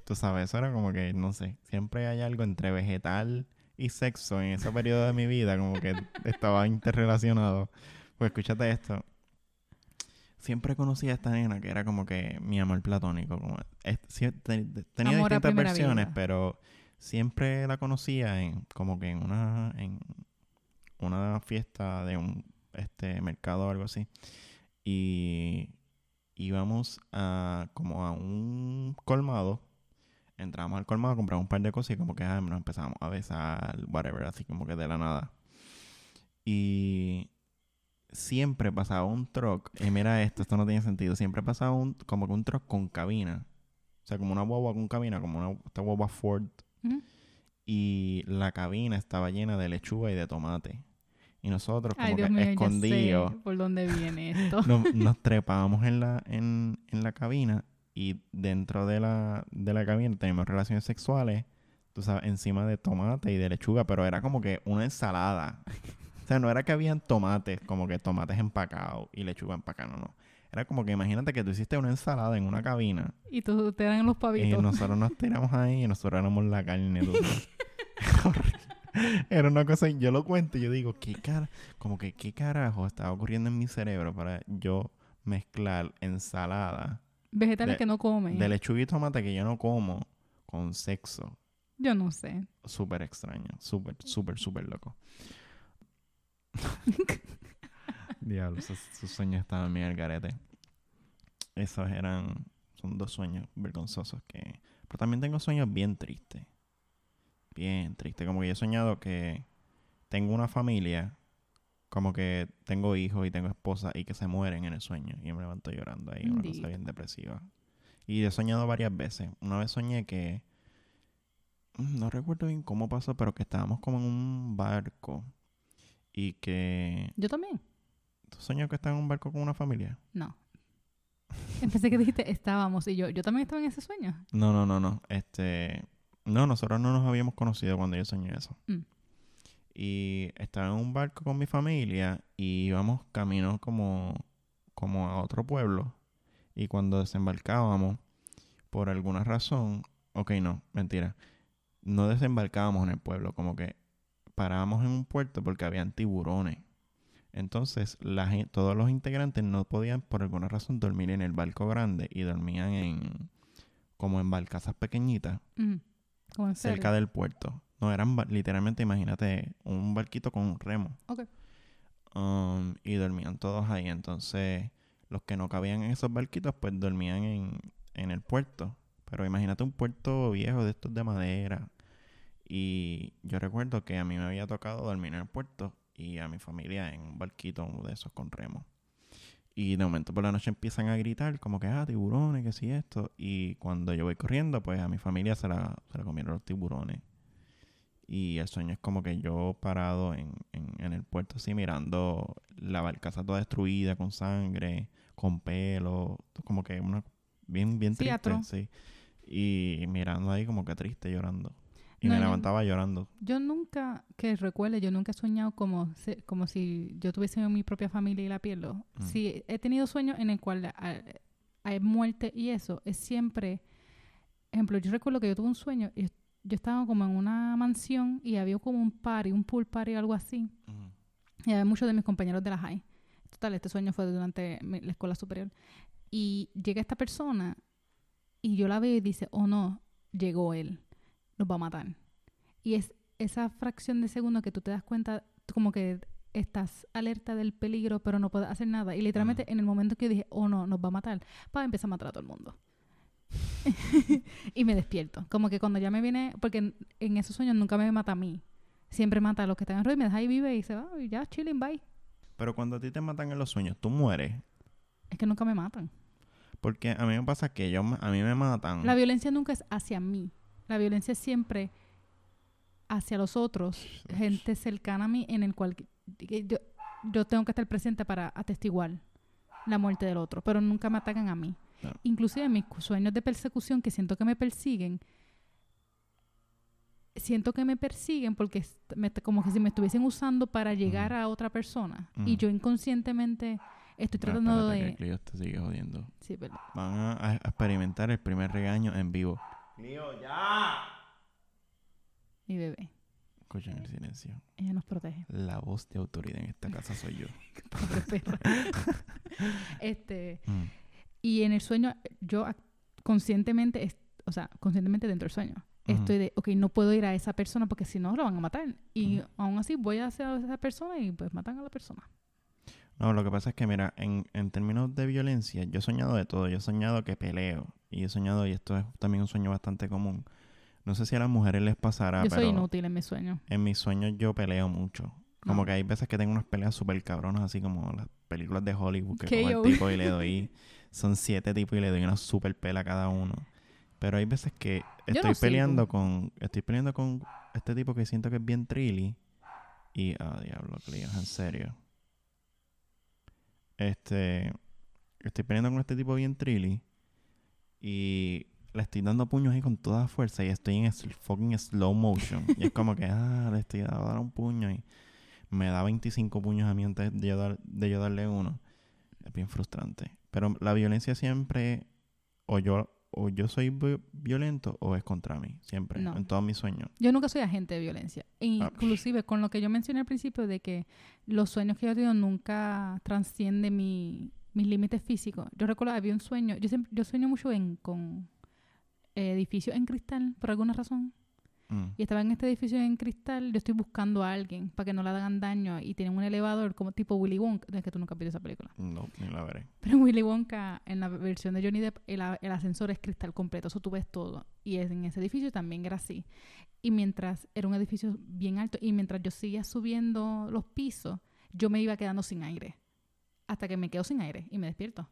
tú sabes, eso era como que, no sé, siempre hay algo entre vegetal y sexo en ese periodo de mi vida, como que estaba interrelacionado. Pues escúchate esto. Siempre conocí a esta nena que era como que mi amor platónico. Como, es- tenía Amor distintas versiones, pero siempre la conocía en como que en una en una fiesta de un este mercado o algo así. Y íbamos a como a un colmado. Entramos al colmado, compramos un par de cosas y como que ah, nos empezamos a besar, whatever, así como que de la nada. Y siempre pasaba un truck, y mira esto, esto no tiene sentido, siempre pasaba un como que un truck con cabina. O sea, como una guagua con cabina, como una esta guagua Ford. Y la cabina estaba llena de lechuga y de tomate. Y nosotros como Ay, Dios que mío, escondidos por dónde viene esto. nos, nos trepábamos en la, en, en la cabina y dentro de la, de la cabina teníamos relaciones sexuales, tú sabes, encima de tomate y de lechuga, pero era como que una ensalada. O sea, no era que habían tomates, como que tomates empacados y lechuga empacada, no, no. Era como que imagínate que tú hiciste una ensalada en una cabina Y tú te dan los y pavitos. nosotros nos tiramos ahí y nosotros éramos la carne. tú. Horrible. Era una cosa, yo lo cuento y yo digo, ¿qué cara? Como que, ¿qué carajo estaba ocurriendo en mi cerebro para yo mezclar ensalada Vegetales de- que no comen. de lechuga y tomate que yo no como con sexo? Yo no sé. Súper extraño, súper, súper, súper loco. Diablo, esos sueños estaban bien al garete. Esos eran son dos sueños vergonzosos que... Pero también tengo sueños bien tristes. Bien tristes. Como que yo he soñado que tengo una familia, como que tengo hijos y tengo esposa y que se mueren en el sueño. Y me levanto llorando ahí, una cosa bien depresiva. Y he soñado varias veces. Una vez soñé que... mm, No recuerdo bien cómo pasó, pero que estábamos como en un barco. Y que... Yo también. ¿Tú sueñas que estás en un barco con una familia? No. Pensé que dijiste estábamos y yo, yo también estaba en ese sueño. No, no, no, no. Este, no, nosotros no nos habíamos conocido cuando yo soñé eso. Mm. Y estaba en un barco con mi familia y íbamos camino como, como a otro pueblo. Y cuando desembarcábamos, por alguna razón, ok, no, mentira. No desembarcábamos en el pueblo, como que parábamos en un puerto porque habían tiburones. Entonces, la todos los integrantes no podían, por alguna razón, dormir en el barco grande y dormían en como en barcazas pequeñitas Mm. En cerca del puerto. No, eran literalmente, imagínate, un barquito con un remo. Ok. Um, y dormían todos ahí. Entonces, los que no cabían en esos barquitos, pues dormían en, en el puerto. Pero imagínate un puerto viejo de estos de madera. Y yo recuerdo que a mí me había tocado dormir en el puerto y a mi familia en un barquito de esos con remo. Y de momento por la noche empiezan a gritar como que, ah, tiburones, que sí esto. Y cuando yo voy corriendo, pues a mi familia se la, se la comieron los tiburones. Y el sueño es como que yo parado en, en, en el puerto así mirando la barcaza toda destruida, con sangre, con pelo, como que una bien, bien triste, sí. Y mirando ahí como que triste, llorando. Y No, me yo- levantaba llorando. Yo nunca, que recuerde, yo nunca he soñado como, como si yo tuviese mi propia familia y la pierdo. Mm. Si he tenido sueños en el cual hay muerte y eso, es siempre... Ejemplo, yo recuerdo que yo tuve un sueño y yo estaba como en una mansión y había como un party, un pool party o algo así. Ujú. Y había muchos de mis compañeros de la high. Total, este sueño fue durante mi- la escuela superior. Y llega esta persona y yo la veo y dice, oh no, llegó él, nos va a matar. Y es esa fracción de segundo que tú te das cuenta, como que estás alerta del peligro, pero no puedes hacer nada. Y literalmente Ujú. en el momento que yo dije, oh no, nos va a matar, pa, empieza a matar a todo el mundo. y me despierto. Como que cuando ya me viene, porque en, en esos sueños nunca me mata a mí. Siempre mata a los que están en ruido y me deja ahí vive y se va y ya, chilling, bye. Pero cuando a ti te matan en los sueños, tú mueres. Es que nunca me matan. Porque a mí me pasa que yo, a mí me matan. La violencia nunca es hacia mí. La violencia es siempre hacia los otros, gente cercana a mí en el cual yo, yo tengo que estar presente para atestiguar la muerte del otro, pero nunca me atacan a mí. Claro. Inclusive en mis sueños de persecución que siento que me persiguen, siento que me persiguen porque me- como que si me estuviesen usando para llegar Ujú. a otra persona y Ujú. yo inconscientemente estoy tratando de... que Clio te sigue jodiendo. Sí, verdad. Van a, a experimentar el primer regaño en vivo. Clio, ya. Mi bebé, Escuchen el silencio. ella nos protege. La voz de autoridad en esta casa soy yo. Este, Mm. y en el sueño, yo conscientemente, es- o sea, conscientemente dentro del sueño, estoy de, ok, no puedo ir a esa persona porque si no, lo van a matar. Y aún así voy hacia esa persona y pues matan a la persona. No, lo que pasa es que, mira, en, en términos de violencia, yo he soñado de todo. Yo he soñado que peleo. Y he soñado, y esto es también un sueño bastante común. No sé si a las mujeres les pasará, yo pero soy inútil en mi sueño. en mis sueños yo peleo mucho. Como No. que hay veces que tengo unas peleas súper cabronas, así como las películas de Hollywood, que KO. cojo el tipo y le doy... Son siete tipos y le doy una súper pela a cada uno. Pero hay veces que estoy no sigo. peleando con... Estoy peleando con este tipo que siento que es bien trilly. Y... Ah, diablo, Clio, en serio. Este... Estoy peleando con este tipo bien trilly. Y le estoy dando puños ahí con toda fuerza y estoy en fucking slow motion. y es como que, ah, le estoy dando dar un puño y me da 25 puños a mí antes de yo, dar- de yo darle uno. Es bien frustrante. Pero la violencia siempre, o yo, o yo soy vi- violento o es contra mí. Siempre, No. en todos mis sueños. Yo nunca soy agente de violencia. E Ah, Inclusive con lo que yo mencioné al principio de que los sueños que yo tengo nunca transcienden mi, mis límites físicos. Yo recuerdo, había un sueño, yo, siempre, yo sueño mucho en, con edificios en cristal, por alguna razón. Mm. Y estaba en este edificio en cristal, yo estoy buscando a alguien para que no le hagan daño y tienen un elevador como tipo Willy Wonka. Es que tú nunca has visto esa película. No, ni la veré. Pero en Willy Wonka, en la versión de Johnny Depp, el, el ascensor es cristal completo, eso tú ves todo. Y es- en ese edificio también era así. Y mientras era un edificio bien alto, y mientras yo seguía subiendo los pisos, yo me iba quedando sin aire. Hasta que me quedo sin aire y me despierto.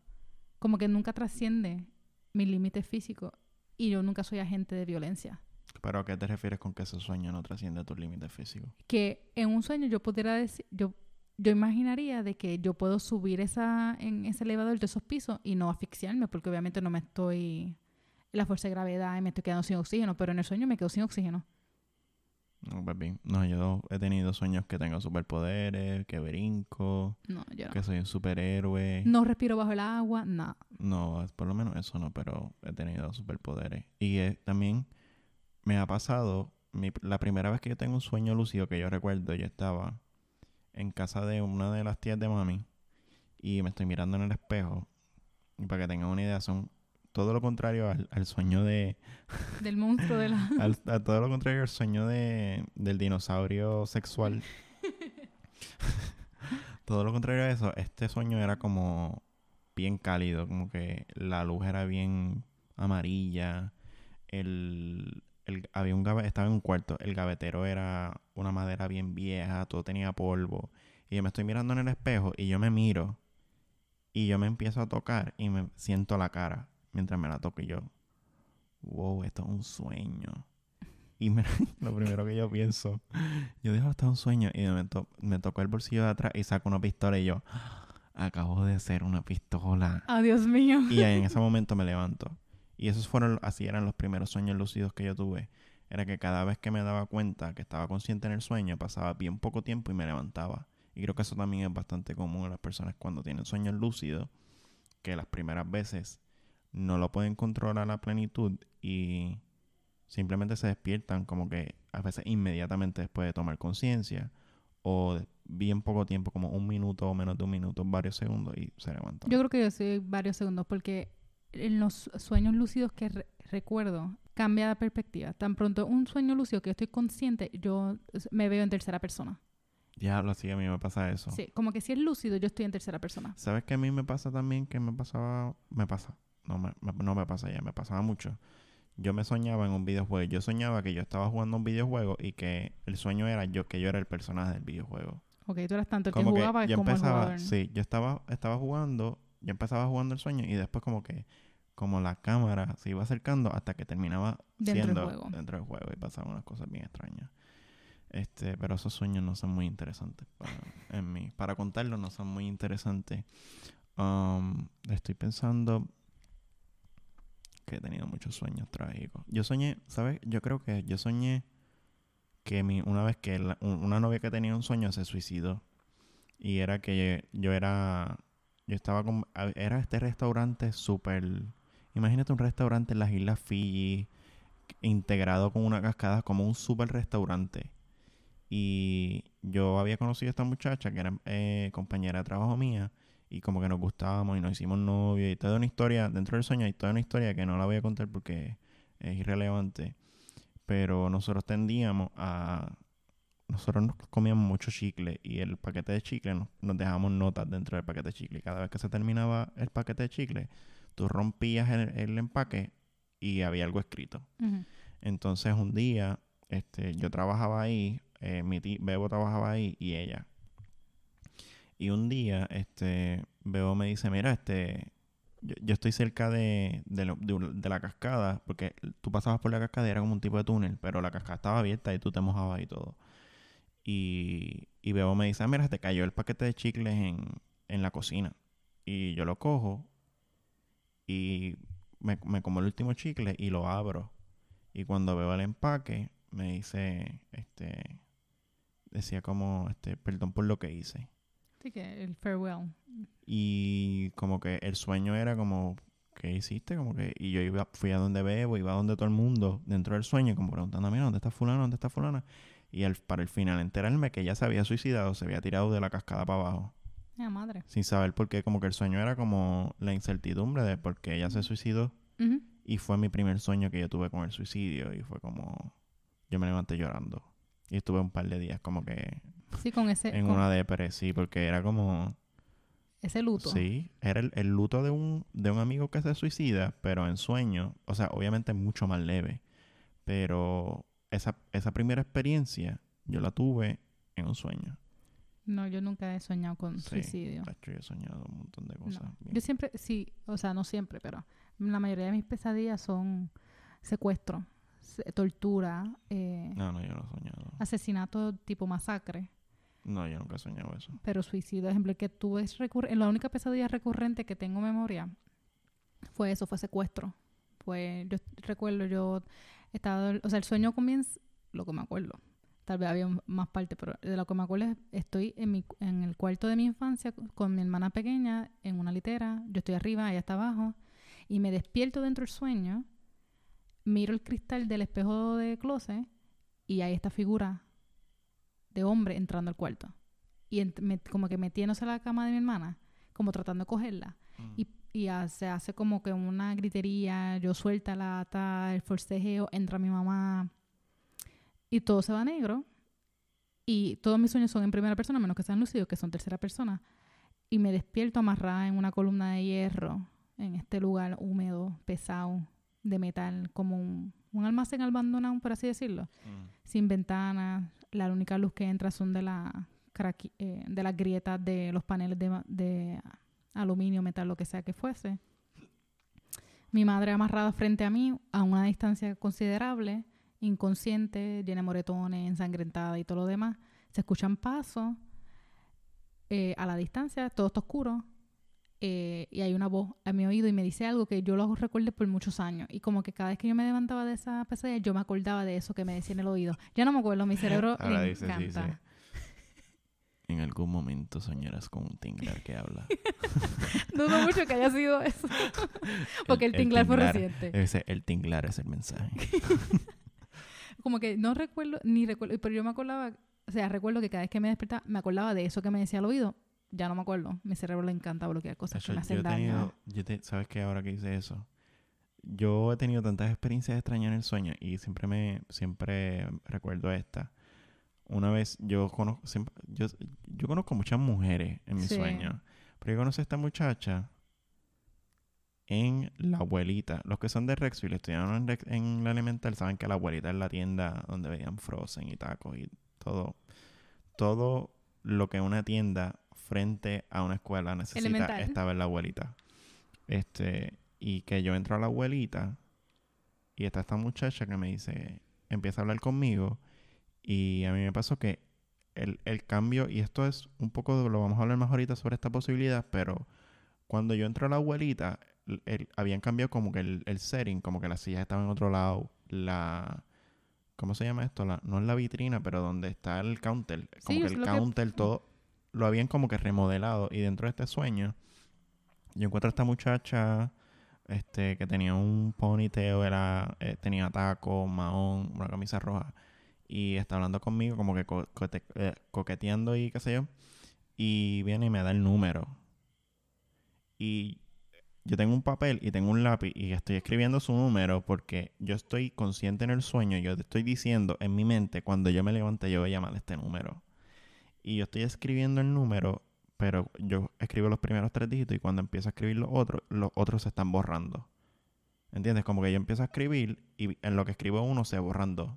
Como que nunca trasciende mis límites físicos y yo nunca soy agente de violencia. ¿Pero a qué te refieres con que ese sueño no trasciende tus límites físicos? que en un sueño yo pudiera decir, yo, yo imaginaría de que yo puedo subir esa, en ese elevador de esos pisos y no asfixiarme, porque obviamente no me estoy la fuerza de gravedad y me estoy quedando sin oxígeno, pero en el sueño me quedo sin oxígeno. No, bien. No, yo he tenido sueños que tengo superpoderes, que brinco, No, yo no. que soy un superhéroe. No respiro bajo el agua, nada. No, por lo menos eso no, pero he tenido superpoderes. Y eh, también me ha pasado, mi- la primera vez que yo tengo un sueño lúcido que yo recuerdo, yo estaba en casa de una de las tías de mami y me estoy mirando en el espejo. Y para que tengan una idea, son todo lo contrario al, al sueño de... Del monstruo de la... al- a todo lo contrario al sueño de, del dinosaurio sexual. todo lo contrario a eso, este sueño era como bien cálido, como que la luz era bien amarilla, el, el- había un estaba en un cuarto, el gavetero era una madera bien vieja, todo tenía polvo, y yo me estoy mirando en el espejo y yo me miro y yo me empiezo a tocar y me siento la cara mientras me la toco y yo, wow, esto es un sueño. Y me- lo primero que yo pienso, yo digo, esto es un sueño. Y de momento me tocó el bolsillo de atrás y saco una pistola y yo, acabo de ser una pistola. ¡Ah, Dios mío! Y ahí en ese momento me levanto. Y esos fueron, así eran los primeros sueños lúcidos que yo tuve. Era que cada vez que me daba cuenta que estaba consciente en el sueño, pasaba bien poco tiempo y me levantaba. Y creo que eso también es bastante común en las personas cuando tienen sueños lúcidos, que las primeras veces no lo pueden controlar a plenitud y simplemente se despiertan como que a veces inmediatamente después de tomar conciencia o bien poco tiempo, como un minuto o menos de un minuto, varios segundos y se levantan. Yo creo que yo soy varios segundos porque en los sueños lúcidos que re- recuerdo cambia la perspectiva. Tan pronto un sueño lúcido que yo estoy consciente, yo me veo en tercera persona. Diablo, sí, a mí me pasa eso. Sí, como que si es lúcido, yo estoy en tercera persona. ¿Sabes que a mí me pasa también? Que me pasaba... Me pasa. No me, me- no me pasa ya, me pasaba mucho. Yo me soñaba en un videojuego. Yo soñaba que yo estaba jugando un videojuego y que el sueño era yo que yo era el personaje del videojuego. Ok, tú eras tanto el que como que jugaba yo como el empezaba, jugador. sí, yo estaba, estaba jugando, yo empezaba jugando el sueño y después como que, como la cámara se iba acercando hasta que terminaba Dentro del siendo juego. dentro del juego y pasaban unas cosas bien extrañas. Este, pero esos sueños no son muy interesantes para, en mí. Para contarlos no son muy interesantes. Um, estoy pensando que he tenido muchos sueños trágicos. Yo soñé, ¿sabes? Yo creo que yo soñé que mi, una vez que una novia que tenía un sueño se suicidó. Y era que yo era, yo estaba con, era este restaurante súper, imagínate un restaurante en las Islas Fiji, integrado con una cascada como un súper restaurante. Y yo había conocido a esta muchacha que era eh, compañera de trabajo mía y como que nos gustábamos y nos hicimos novios y toda una historia, dentro del sueño hay toda una historia que no la voy a contar porque es irrelevante, pero nosotros tendíamos a... Nosotros nos comíamos mucho chicle y el paquete de chicle nos, nos dejábamos notas dentro del paquete de chicle. Y cada vez que se terminaba el paquete de chicle, tú rompías el, el empaque y había algo escrito. Entonces un día, este, yo trabajaba ahí, eh, mi ti- Bebo trabajaba ahí y ella. Y un día, este, Bebo me dice, mira, este, yo, yo estoy cerca de, de, lo- de la cascada, porque tú pasabas por la cascada y era como un tipo de túnel, pero la cascada estaba abierta y tú te mojabas y todo. Y, y Bebo me dice, ah, mira, te cayó el paquete de chicles en, en la cocina. Y yo lo cojo y me, me como el último chicle y lo abro. Y cuando veo el empaque, me dice, este, decía como, este, perdón por lo que hice. Así que el farewell. Y como que el sueño era como, ¿qué hiciste? Como que, y yo iba, fui a donde bebo, iba a donde todo el mundo, dentro del sueño, como preguntando, mira, ¿dónde está fulano? ¿Dónde está fulana? Y al, para el final enterarme que ella se había suicidado, se había tirado de la cascada para abajo, Ah, madre. sin saber por qué, como que el sueño era como la incertidumbre de por qué ella se suicidó. Y fue mi primer sueño que yo tuve con el suicidio y fue como yo me levanté llorando. Y estuve un par de días como que Sí, con ese, en con una depresión, sí, porque era como... ese luto. Sí, era el, el luto de un, de un amigo que se suicida, pero en sueño, o sea, obviamente mucho más leve, pero esa, esa primera experiencia yo la tuve en un sueño. No, yo nunca he soñado con Sí. suicidio. Tacho, yo he soñado un montón de cosas. Yo siempre, sí, o sea, no siempre, pero la mayoría de mis pesadillas son secuestro, se- tortura, eh, No, no, yo no he soñado. asesinato tipo masacre, No, yo nunca he soñado eso. pero suicidio, ejemplo, que tuve es recurre- la única pesadilla recurrente que tengo memoria fue eso, fue secuestro. Fue, yo recuerdo, yo estaba, o sea, el sueño comienza, lo que me acuerdo, tal vez había más parte, pero de lo que me acuerdo es, estoy en, mi, en el cuarto de mi infancia con- con mi hermana pequeña en una litera, yo estoy arriba, ella está abajo, y me despierto dentro del sueño, miro el cristal del espejo de closet y hay esta figura de hombre entrando al cuarto. Y ent- me- como que metiéndose a la cama de mi hermana, como tratando de cogerla. Mm. Y, se hace como que una gritería, yo suelta la ata, el forcejeo, entra mi mamá y todo se va negro. Y todos mis sueños son en primera persona, menos que sean lúcidos, que son tercera persona. Y me despierto amarrada en una columna de hierro, en este lugar húmedo, pesado, de metal, como un, un almacén abandonado, por así decirlo Mm. sin ventanas. La única luz que entra son de, la eh, de las grietas de los paneles de, de aluminio, metal, lo que sea que fuese. Mi madre amarrada frente a mí a una distancia considerable, inconsciente, llena de moretones, ensangrentada y todo lo demás. Se escuchan pasos eh, a la distancia, todo está oscuro. Eh, y hay una voz a mi oído y me dice algo que yo lo recuerdo por muchos años. Y como que cada vez que yo me levantaba de esa pesadilla, yo me acordaba de eso que me decía en el oído. Ya no me acuerdo, mi cerebro Ahora le dice, encanta. En algún momento soñarás con un tinglar que habla. Dudo mucho que haya sido eso. Porque el, tinglar fue reciente. Ese, el tinglar es el mensaje. Como que no recuerdo, ni recuerdo, pero yo me acordaba, o sea, recuerdo que cada vez que me despertaba, me acordaba de eso que me decía al oído. Ya no me acuerdo. Mi cerebro le encanta bloquear cosas que me hacen yo daño. tenido, yo te- ¿sabes qué? Ahora que hice eso, yo he tenido tantas experiencias extrañas en el sueño y siempre me, siempre recuerdo esta. Una vez yo conozco, siempre- yo, yo conozco muchas mujeres en mi Sí. sueño, pero yo conocí a esta muchacha en la abuelita. Los que son de Rexville, estudiaron en, en la elemental, saben que la abuelita es la tienda donde veían Frozen y tacos y todo. Todo lo que una tienda frente a una escuela necesita Elemental. estaba en la abuelita. Este, y que yo entro a la abuelita y está esta muchacha que me dice, empieza a hablar conmigo y a mí me pasó que el, el cambio, y esto es un poco, de- lo vamos a hablar más ahorita sobre esta posibilidad, pero cuando yo entro a la abuelita, el- el- habían cambiado como que el, el setting, como que las sillas estaban en otro lado, la... ¿Cómo se llama esto? La, no es la vitrina, pero donde está el counter. Como Sí, que el que- counter, todo lo habían como que remodelado. Y dentro de este sueño, yo encuentro a esta muchacha este, que tenía un ponytail, era, eh, tenía taco, mahón, una camisa roja. Y está hablando conmigo como que eh, coqueteando y qué sé yo. Y viene y me da el número. Y yo tengo un papel y tengo un lápiz y estoy escribiendo su número porque yo estoy consciente en el sueño. Yo te estoy diciendo en mi mente, cuando yo me levante, yo voy a llamar este número. Y yo estoy escribiendo el número, pero yo escribo los primeros tres dígitos y cuando empiezo a escribir los otros, los otros se están borrando. ¿Entiendes? Como que yo empiezo a escribir y en lo que escribo uno se borran dos.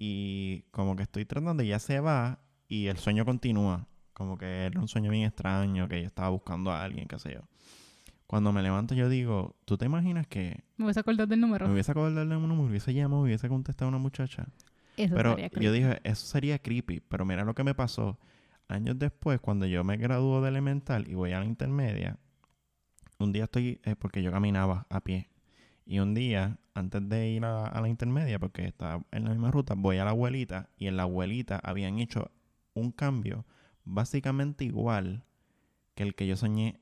Y como que estoy tratando y ya se va y el sueño continúa. Como que era un sueño bien extraño, que yo estaba buscando a alguien, qué sé yo. Cuando me levanto yo digo, ¿tú te imaginas que Me voy a acordar del número. me hubiese acordado de uno, me hubiese llamado, me hubiese contestado a una muchacha? Eso Pero yo dije, eso sería creepy. Pero mira lo que me pasó. Años después, cuando yo me graduó de elemental y voy a la intermedia, un día estoy, eh, porque yo caminaba a pie. Y un día, antes de ir a, a la intermedia, porque estaba en la misma ruta, voy a la abuelita y en la abuelita habían hecho un cambio básicamente igual que el que yo soñé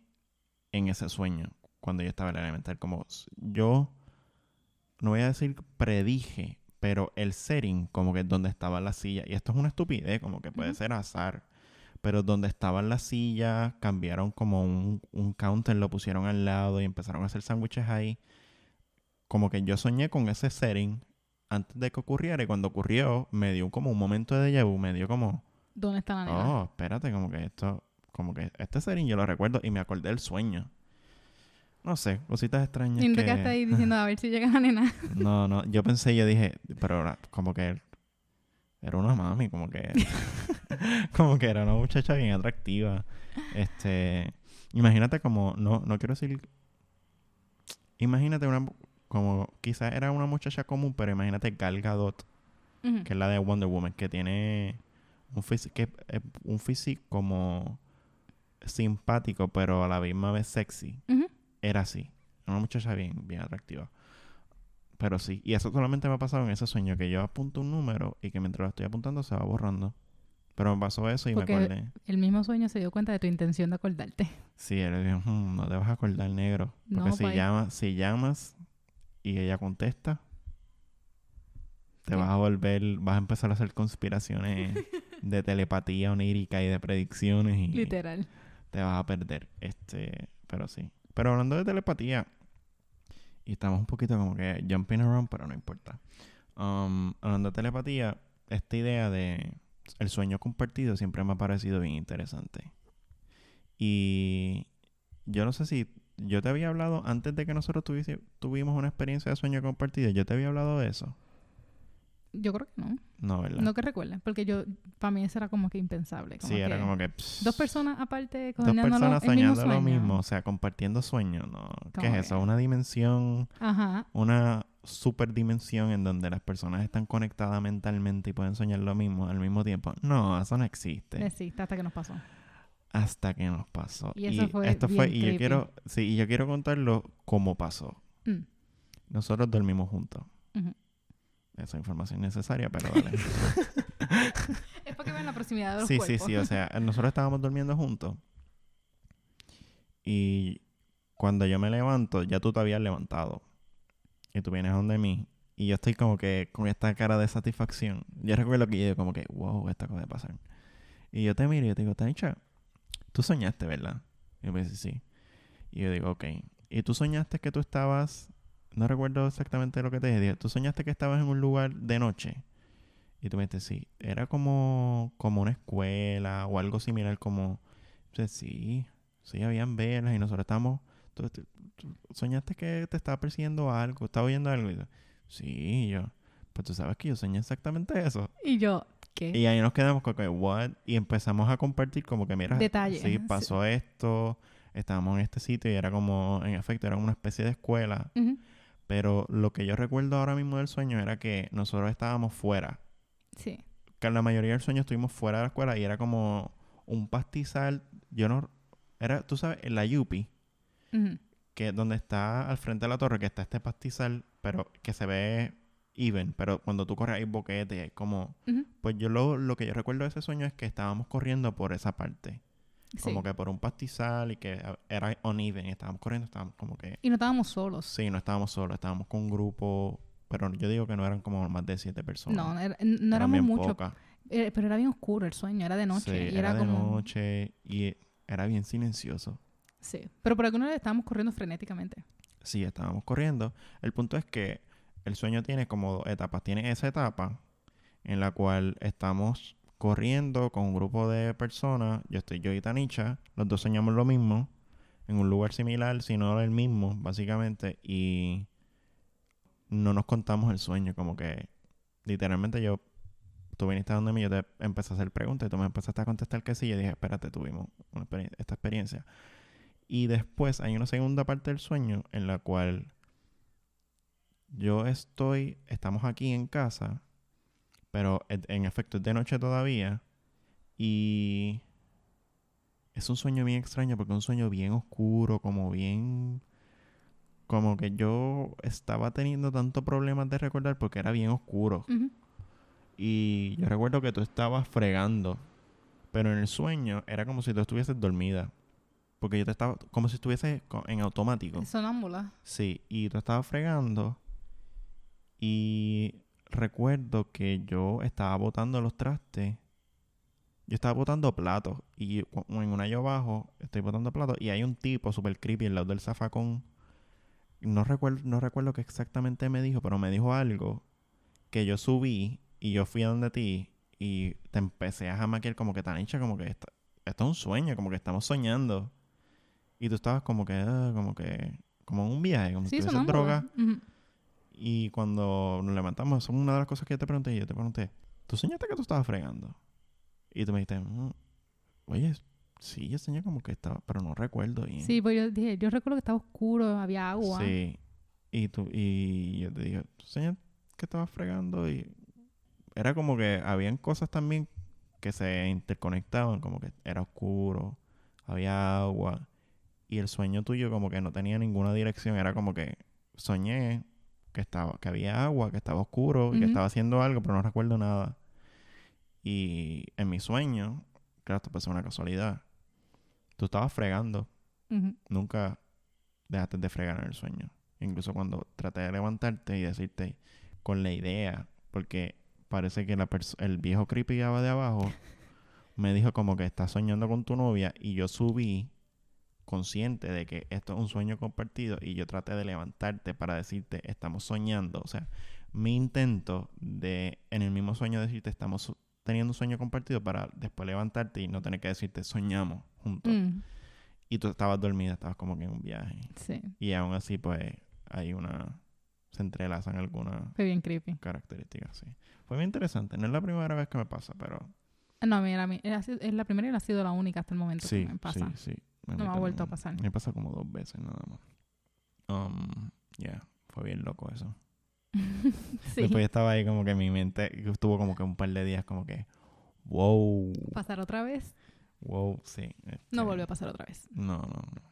en ese sueño cuando yo estaba en la elemental. Como yo, no voy a decir predije, pero el setting, como que donde estaba la silla, y esto es una estupidez, como que puede ser azar, pero donde estaban las sillas, cambiaron como un, un counter, lo pusieron al lado y empezaron a hacer sándwiches ahí. Como que yo soñé con ese setting antes de que ocurriera y cuando ocurrió me dio como un momento de déjà vu, me dio como, ¿Dónde está la nena? oh, espérate, como que esto, como que este serín yo lo recuerdo y me acordé del sueño. No sé, cositas extrañas no que... ahí diciendo a ver si llega la nena. No, no, yo pensé, yo dije, pero era como que era una mami, como que como que era una muchacha bien atractiva. Este, imagínate como no no quiero decir imagínate una como quizás era una muchacha común, pero imagínate Gal Gadot, que es la de Wonder Woman, que tiene un físico que es un físico como simpático, pero a la misma vez sexy Ujú. Era así. Una muchacha bien, bien atractiva. Pero sí, y eso solamente me ha pasado en ese sueño, que yo apunto un número y que mientras lo estoy apuntando se va borrando. Pero me pasó eso y Porque- me acordé. El mismo sueño se dio cuenta de tu intención de acordarte. Sí, él dijo, "Hmm, no te vas a acordar negro. Porque No, si, pai. llamas, si llamas y ella contesta, te vas a volver, vas a empezar a hacer conspiraciones de telepatía onírica y de predicciones y Literal. te vas a perder. Este, pero sí. Pero hablando de telepatía, y estamos un poquito como que jumping around, pero no importa. Um, hablando de telepatía, esta idea de el sueño compartido siempre me ha parecido bien interesante. Y yo no sé si yo te había hablado antes de que nosotros tuvimos una experiencia de sueño compartido. Yo te había hablado de eso. Yo creo que no. No, ¿verdad? No que recuerdes. Porque yo, para mí eso era como que impensable. Como sí, era como que... pss, Dos personas aparte Dos personas soñando lo mismo, o sea, compartiendo sueños, ¿no? ¿Qué es eso? Una dimensión Ajá. una super dimensión en donde las personas están conectadas mentalmente y pueden soñar lo mismo al mismo tiempo. No, eso no existe. Existe hasta que nos pasó. Hasta que nos pasó. Y eso fue esto fue, y yo quiero, sí, y yo quiero contarlo cómo pasó. Mm. Nosotros dormimos juntos. Esa información necesaria, pero dale. Es porque ven la proximidad de los sí, sí, cuerpos. sí. O sea, nosotros estábamos durmiendo juntos. Y cuando yo me levanto, ya tú te habías levantado. Y tú vienes donde mí. Y yo estoy como que con esta cara de satisfacción. Yo recuerdo que yo digo como que, wow, esta cosa de pasar. Y yo te miro y yo te digo, Tanicha, tú soñaste, ¿verdad? Y yo me dice, sí. Y yo digo, ok. Y tú soñaste que tú estabas, no recuerdo exactamente lo que te dije, tú soñaste que estabas en un lugar de noche. Y tú me dices, sí, era como, como una escuela o algo similar como, Yo, sí, sí, habían velas y nosotros estábamos, tú, tú- tú soñaste que te estaba persiguiendo algo, estaba oyendo algo. Y yo, sí, y yo, pues tú sabes que yo soñé exactamente eso. Y yo, ¿qué? Y ahí nos quedamos como que, what? Y empezamos a compartir como que, mira, Detalles, sí, pasó esto, estábamos en este sitio y era como, en efecto, era una especie de escuela. Ujú. Pero lo que yo recuerdo ahora mismo del sueño era que nosotros estábamos fuera. Sí. Que la mayoría del sueño estuvimos fuera de la escuela y era como un pastizal. Yo no. Era, tú sabes, en la Yupi, que donde está al frente de la torre, que está este pastizal, pero que se ve even. Pero cuando tú corres hay boquete hay como. Pues yo lo, lo que yo recuerdo de ese sueño es que estábamos corriendo por esa parte. Sí. Como que por un pastizal y que era uneven. y Estábamos corriendo, estábamos como que. Y no estábamos solos. Sí, no estábamos solos, estábamos con un grupo. Pero yo digo que no eran como más de siete personas. No, era- no Eran éramos muchos. Eh, pero era bien oscuro el sueño, era de noche. Sí, y era, era, de como. noche y era bien silencioso. Sí. Pero por alguna vez estábamos corriendo frenéticamente. Sí, estábamos corriendo. El punto es que el sueño tiene como dos etapas. Tiene esa etapa en la cual estamos corriendo con un grupo de personas. Yo estoy yo y Tanicha. Los dos soñamos lo mismo. En un lugar similar, sino el mismo, básicamente. Y no nos contamos el sueño. Como que literalmente yo... Tú viniste donde mí, yo te empecé a hacer preguntas y tú me empezaste a contestar que sí. Y dije, espérate, tuvimos una esta experiencia. Y después hay una segunda parte del sueño en la cual yo estoy, estamos aquí en casa, pero en, efecto es de noche todavía. Y es un sueño bien extraño porque es un sueño bien oscuro, como bien... Como que yo estaba teniendo tantos problemas de recordar porque era bien oscuro. Y yo recuerdo que tú estabas fregando, pero en el sueño era como si tú estuvieses dormida. Porque yo te estaba, como si estuviese en automático. Sonámbula. Sí, y tú estabas fregando. Y recuerdo que yo estaba botando los trastes. Yo estaba botando platos. Y en una yo abajo estoy botando platos. Y hay un tipo super creepy al lado del zafacón. No recuerdo, no recuerdo qué exactamente me dijo, pero me dijo algo. que yo subí y yo fui a donde ti y te empecé a jamaquear como que tan hincha, como que esto, esto es un sueño, como que estamos soñando. Y tú estabas como que, ah, como que, como en un viaje, como si Sí, sonando. droga. Ujú. Y cuando nos levantamos, son una de las cosas que yo te pregunté. Y yo te pregunté, ¿tú soñaste que tú estabas fregando? Y tú me dijiste, "Mm, oye, sí, yo soñé como que estaba, pero no recuerdo bien. Sí, pues yo dije, yo recuerdo que estaba oscuro, había agua. Sí. Y, tú, y yo te dije, ¿tú soñaste que estabas fregando? Y era como que habían cosas también que se interconectaban, como que era oscuro, había agua. Y el sueño tuyo como que no tenía ninguna dirección. Era como que soñé que estaba, que había agua, que estaba oscuro y que estaba haciendo algo, pero no recuerdo nada. Y en mi sueño, claro, esto puede ser una casualidad. Tú estabas fregando. Nunca dejaste de fregar en el sueño. Incluso cuando traté de levantarte y decirte con la idea, porque parece que la el viejo creepy de abajo me dijo como que estás soñando con tu novia y yo subí consciente de que esto es un sueño compartido y yo traté de levantarte para decirte estamos soñando. O sea, mi intento de en el mismo sueño decirte estamos teniendo un sueño compartido para después levantarte y no tener que decirte soñamos juntos. Mm, Y tú estabas dormida, estabas como que en un viaje. sí, Y aún así, pues, hay una... Se entrelazan algunas fue bien creepy. características, sí. Fue bien interesante. No es la primera vez que me pasa, pero... No, mira, es la primera y ha sido la única hasta el momento Sí, que me pasa. sí, sí. No me ha también. vuelto a pasar. Me pasa como dos veces nada más. Um, yeah, fue bien loco eso. sí, Después estaba ahí como que mi mente estuvo como que un par de días como que... Wow, pasar otra vez. wow, sí. No este, volvió a pasar otra vez. No, no, no.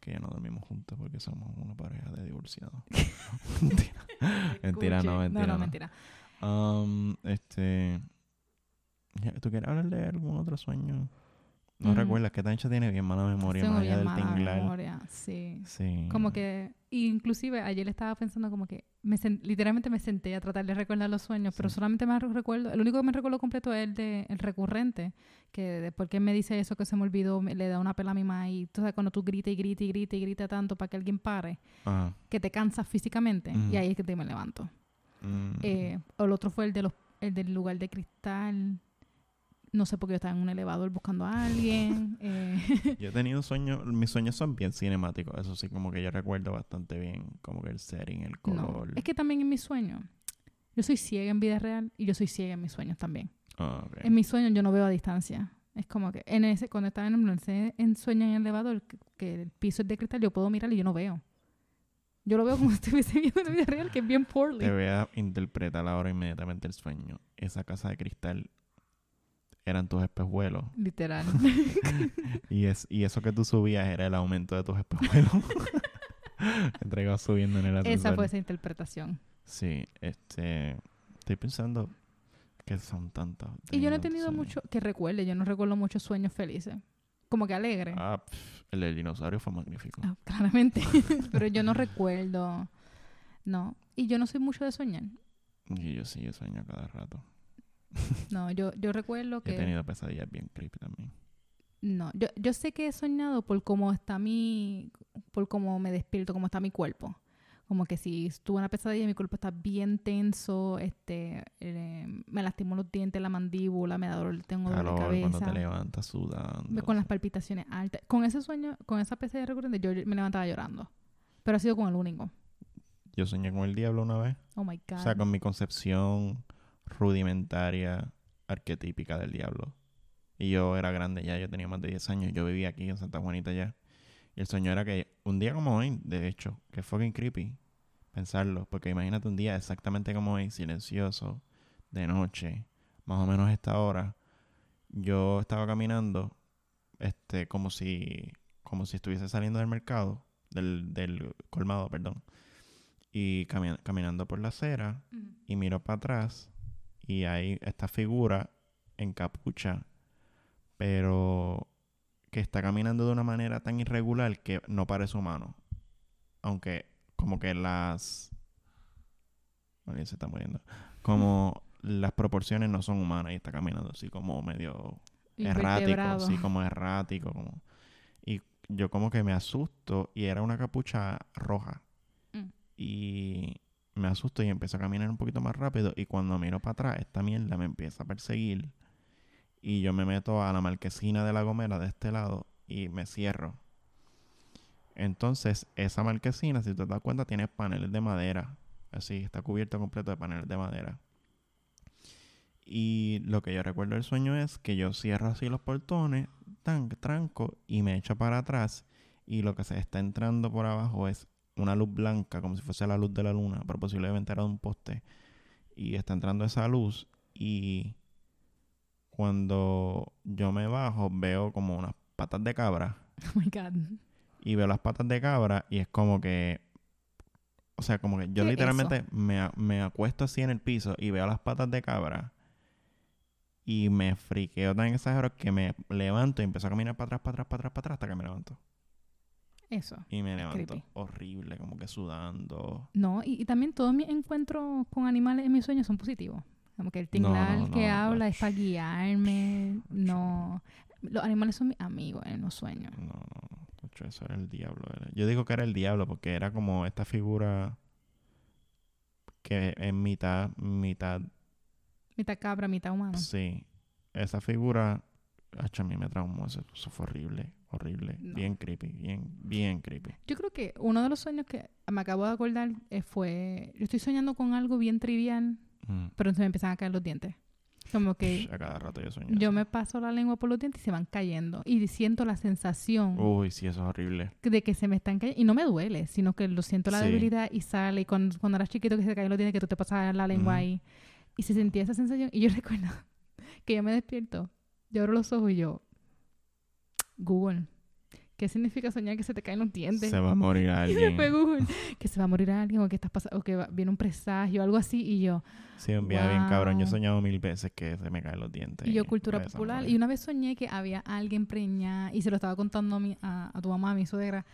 Que ya no dormimos juntos porque somos una pareja de divorciados. mentira. mentira, no, mentira. No, no, mentira. Um, este. ¿Tú quieres hablar de algún otro sueño? No Mm. recuerdas que Tancha tiene bien mala memoria, Tengo más allá del tinglar. memoria, sí. Sí. Como que, inclusive ayer estaba pensando como que, me literalmente me senté a tratar de recordar los sueños, pero Sí. solamente me recuerdo, el único que me recuerdo completo es el de el recurrente, que después que me dice eso que se me olvidó, me- le da una pela a mi mamá y tú sabes cuando tú gritas y gritas y gritas y gritas tanto para que alguien pare, Ajá. que te cansas físicamente Ujú. y ahí es que te me levanto. Mm. Eh, el otro fue el de los el del lugar de cristal. No sé por qué yo estaba en un elevador buscando a alguien. eh, Yo he tenido sueños, mis sueños son bien cinemáticos, eso sí, como que yo recuerdo bastante bien, como que el setting, el no. color. Es que también en mis sueños. Yo soy ciega en vida real y yo soy ciega en mis sueños también. Ah. En mis sueños yo no veo a distancia. Es como que en ese, cuando estaba en, ese, en sueño en el elevador, que, que el piso es de cristal, yo puedo mirar y yo no veo. Yo lo veo como si estuviese viendo en la vida real, que es bien poorly. Te voy a interpretar ahora inmediatamente el sueño. Esa casa de cristal eran tus espejuelos. Literal. Y, es, y eso que tú subías era el aumento de tus espejuelos. ibas subiendo en el ascensor. esa fue esa interpretación. Sí, este... Estoy pensando que son tantos. Y yo no he tenido sueños. mucho, que recuerde, yo no recuerdo muchos sueños felices. Como que alegre. Ah, pf, el del dinosaurio fue magnífico. Ah, claramente. Pero yo no recuerdo. No. Y yo no soy mucho de soñar. Y yo sí, yo sueño cada rato. No, yo, yo recuerdo He que. tenido pesadillas bien creepy también. No, yo, yo sé que he soñado por cómo está mi. por cómo me despierto, cómo está mi cuerpo. Como que si tuve una pesadilla, mi cuerpo está bien tenso, este, eh, me lastimó los dientes, la mandíbula, me da dolor, tengo dolor de Calor cuando te cabeza. levantas sudando. Con las palpitaciones altas. Con ese sueño, con esa pesadilla recurrente, yo me levantaba llorando. Pero ha sido con el único. Yo soñé con el diablo una vez. Oh my God. O sea, con mi concepción rudimentaria, arquetípica del diablo. Y yo era grande ya, yo tenía más de 10 años. Yo vivía aquí en Santa Juanita ya. Y el sueño era que un día como hoy, de hecho, que fucking creepy pensarlo. Porque imagínate un día exactamente como hoy, silencioso, de noche, más o menos a esta hora. Yo estaba caminando, este, como si, como si estuviese saliendo del mercado, del, del colmado, perdón. Y cami- caminando por la acera y miro para atrás y hay esta figura en capucha, pero que está caminando de una manera tan irregular que no parece humano. Aunque como que las... Bueno, se está muriendo. Como las proporciones no son humanas y está caminando así como medio errático, así como errático, como... Y yo como que me asusto y era una capucha roja. Mm. Y me asusto y empiezo a caminar un poquito más rápido. Y cuando miro para atrás, esta mierda me empieza a perseguir. Y yo me meto a la marquesina de la gomera de este lado y me cierro. Entonces, esa marquesina, si te das cuenta, tiene paneles de madera. Así, está cubierto completo de paneles de madera. Y lo que yo recuerdo del sueño es que yo cierro así los portones, tan, tranco, y me echo para atrás. Y lo que se está entrando por abajo es una luz blanca, como si fuese la luz de la luna, pero posiblemente era de un poste. Y está entrando esa luz. Y cuando yo me bajo, veo como unas patas de cabra. Oh my God. Y veo las patas de cabra y es como que. O sea, como que yo ¿Qué es literalmente me, me acuesto así en el piso y veo las patas de cabra. Y me friqueo tan exagerado que me levanto y empiezo a caminar para atrás, para atrás, para atrás, para atrás hasta que me levanto. Eso. Y me levanto Creepy. horrible, como que sudando. No, y, y también todos mis encuentros con animales en mis sueños son positivos. Como que el tinglar no, que no, habla ach. es para guiarme. No. Los animales son mis amigos en los sueños. No, no, Eso era el diablo. era- Yo digo que era el diablo porque era como esta figura que es mitad, mitad Mitad cabra, mitad humano. Sí, esa figura, acho, a mí me traumó, eso, eso fue horrible, horrible, No. bien creepy, bien, bien creepy. Yo creo que uno de los sueños que me acabo de acordar eh, fue... Yo estoy soñando con algo bien trivial, Mm. pero se me empiezan a caer los dientes. Como que A cada rato yo sueño. yo eso. me paso la lengua por los dientes y se van cayendo. Y siento la sensación Uy, sí, eso es horrible. de que se me están cayendo. Y no me duele, sino que lo siento la Sí. debilidad y sale. Y cuando, cuando eras chiquito que se te caen los dientes, que tú te pasas la lengua Ujú. ahí. Y se sentía esa sensación. Y yo recuerdo que yo me despierto, yo abro los ojos y yo... Google, ¿qué significa soñar que se te caen los dientes? Se va a morir alguien. Google, que se va a morir alguien o que estás pasando, o que va- viene un presagio algo así. Y yo, Sí, un día bien cabrón. Yo he soñado mil veces que se me caen los dientes. y yo cultura popular. Y una vez soñé que había alguien preñada y se lo estaba contando a, mi, a, a tu mamá, a mi suegra.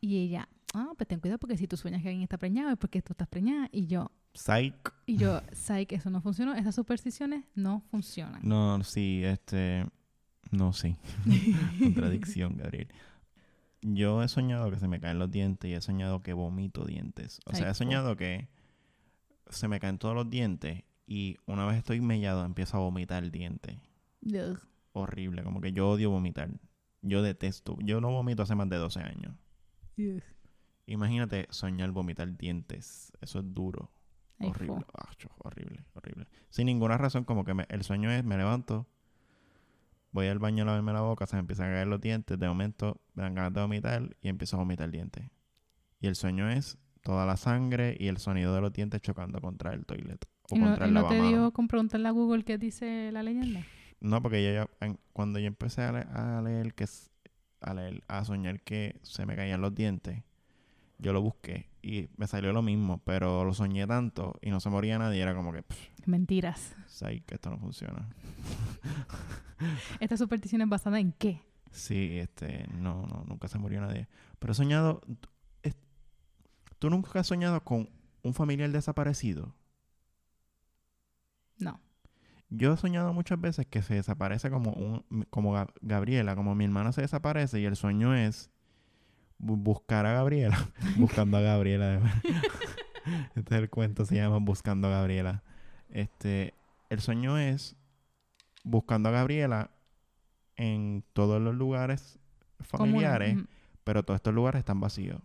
Y ella, ah, pues ten cuidado porque si tú sueñas que alguien está preñado es porque tú estás preñada. Y yo, Psych. y yo, que eso no funcionó. Esas supersticiones no funcionan. No, sí, este... No, sí. Contradicción, Gabriel. Yo he soñado que se me caen los dientes y he soñado que vomito dientes. O sea, he soñado que se me caen todos los dientes y una vez estoy mellado empiezo a vomitar el diente. Ugh. Horrible, como que yo odio vomitar. Yo detesto. Yo no vomito hace más de 12 años. Ugh. Imagínate soñar vomitar dientes. Eso es duro. Ay, horrible. Acho, horrible, horrible. Sin ninguna razón, como que me- el sueño es, me levanto, voy al baño a lavarme la boca, se me empiezan a caer los dientes, de momento me dan ganas de vomitar y empiezo a vomitar dientes. Y el sueño es toda la sangre y el sonido de los dientes chocando contra el toilet o ¿Y no, contra y el no te dio con preguntarle a Google qué dice la leyenda? No, porque yo ya, cuando yo empecé a, le- a leer que a leer, a soñar que se me caían los dientes, yo lo busqué y me salió lo mismo, pero lo soñé tanto y no se moría nadie, era como que, pff, Mentiras. Say que esto no funciona. ¿Esta superstición es basada en qué? Sí, este, no, no, nunca se murió nadie. Pero he soñado, es- ¿tú nunca has soñado con un familiar desaparecido? No. Yo he soñado muchas veces que se desaparece como un, como Ga- Gabriela, como mi hermana se desaparece y el sueño es buscar a Gabriela, buscando a Gabriela. este es el cuento, se llama Buscando a Gabriela. Este, el sueño es buscando a Gabriela en todos los lugares familiares, pero todos estos lugares están vacíos.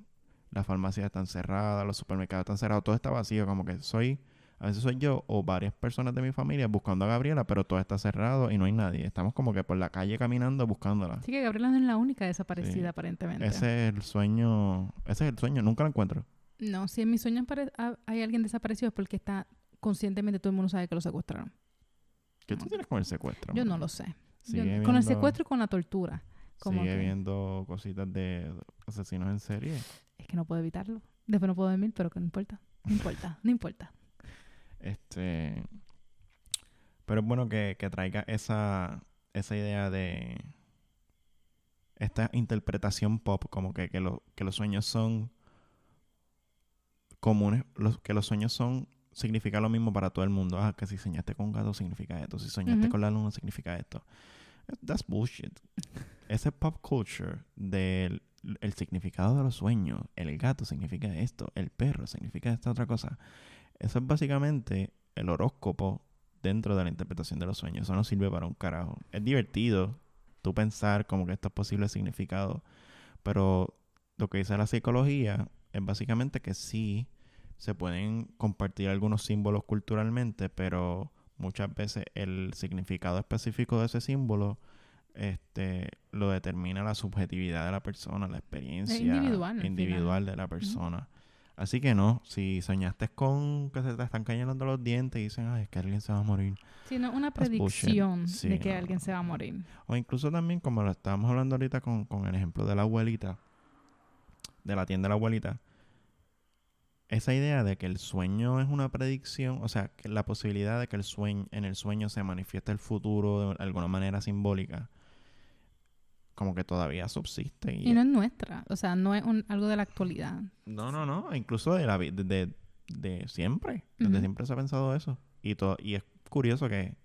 Las farmacias están cerradas, los supermercados están cerrados, todo está vacío, como que soy, a veces soy yo o varias personas de mi familia buscando a Gabriela, pero todo está cerrado y no hay nadie. Estamos como que por la calle caminando buscándola. Así que Gabriela no es la única desaparecida, Sí. aparentemente. Ese es el sueño, ese es el sueño, nunca lo encuentro. No, si en mis sueños hay alguien desaparecido es porque está conscientemente todo el mundo sabe que lo secuestraron. ¿Qué tú tienes con el secuestro? Yo no lo sé. Yo- con el secuestro y con la tortura. como Sigue que- viendo cositas de asesinos en serie. Es que no puedo evitarlo. Después no puedo dormir, pero que no importa. No importa, no importa. Este. Pero es bueno que, que traiga esa, esa idea de. Esta interpretación pop, como que, que, lo- que los sueños son comunes, los, que los sueños son. significa lo mismo para todo el mundo. Ah, que si soñaste con un gato significa esto, si soñaste con la luna significa esto. That's bullshit. Ese pop culture del el significado de los sueños, el gato significa esto, el perro significa esta otra cosa. Eso es básicamente el horóscopo dentro de la interpretación de los sueños. Eso no sirve para un carajo. Es divertido tú pensar como que esto es posible significado, pero lo que dice la psicología es básicamente que sí se pueden compartir algunos símbolos culturalmente, pero muchas veces el significado específico de ese símbolo este, lo determina la subjetividad de la persona, la experiencia individual, individual de la persona. Así que no, si soñaste con que se te están cayendo los dientes y dicen, ay, es que alguien se va a morir. Sino una predicción de que alguien se va a morir. O incluso también, como lo estábamos hablando ahorita con, con el ejemplo de la abuelita, de la tienda de la abuelita, esa idea de que el sueño es una predicción, o sea, que la posibilidad de que el sueño, en el sueño se manifieste el futuro de alguna manera simbólica, como que todavía subsiste. Y, no es nuestra, o sea, no es algo de la actualidad. No, no, no, incluso de la de, de, siempre, desde siempre se ha pensado eso. Y, todo, y es curioso que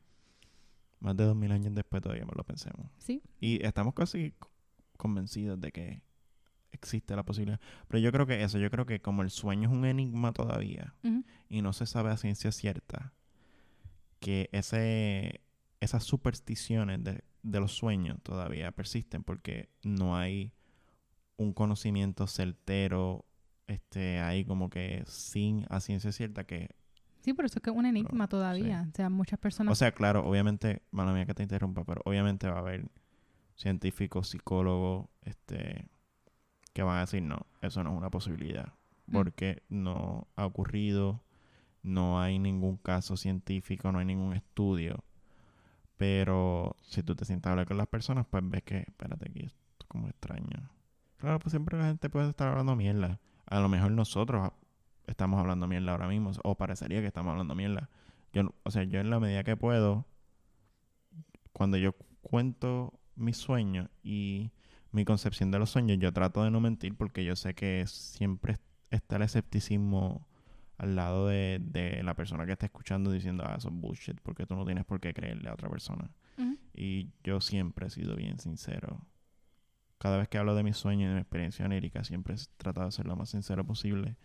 más de dos mil años después todavía lo pensemos. Sí. Y estamos casi convencidos de que existe la posibilidad. Pero yo creo que eso, yo creo que como el sueño es un enigma todavía y no se sabe a ciencia cierta, que ese, esas supersticiones de, de los sueños todavía persisten porque no hay un conocimiento certero este ahí como que sin a ciencia cierta que sí por eso es que es un enigma todavía o sea muchas personas o sea claro obviamente mala mía que te interrumpa pero obviamente va a haber científicos psicólogos este que van a decir no eso no es una posibilidad mm. porque no ha ocurrido no hay ningún caso científico no hay ningún estudio pero si tú te sientas a hablar con las personas, pues ves que, espérate, aquí esto es como extraño. Claro, pues siempre la gente puede estar hablando mierda. A lo mejor nosotros estamos hablando mierda ahora mismo, o parecería que estamos hablando mierda. Yo, o sea, yo en la medida que puedo, cuando yo cuento mis sueños y mi concepción de los sueños, yo trato de no mentir porque yo sé que siempre está el escepticismo al lado de, de, la persona que está escuchando diciendo, ah, eso es bullshit, porque tú no tienes por qué creerle a otra persona. Y yo siempre he sido bien sincero. Cada vez que hablo de mis sueños y de mi experiencia onérica, siempre he tratado de ser lo más sincero posible.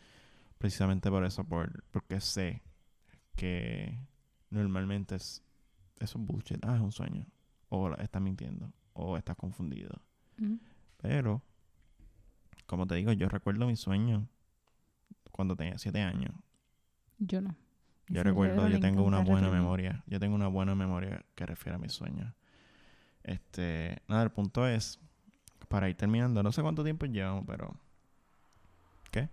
Precisamente por eso, por, porque sé que normalmente es, eso es bullshit. Ah, es un sueño. O estás mintiendo. O estás confundido. Pero, como te digo, yo recuerdo mis sueños cuando tenía siete años. Yo no. Yo recuerdo, yo tengo una buena memoria. Yo tengo una buena memoria que refiere a mis sueños. Este, nada, el punto es, para ir terminando, no sé cuánto tiempo llevamos, pero... ¿Qué?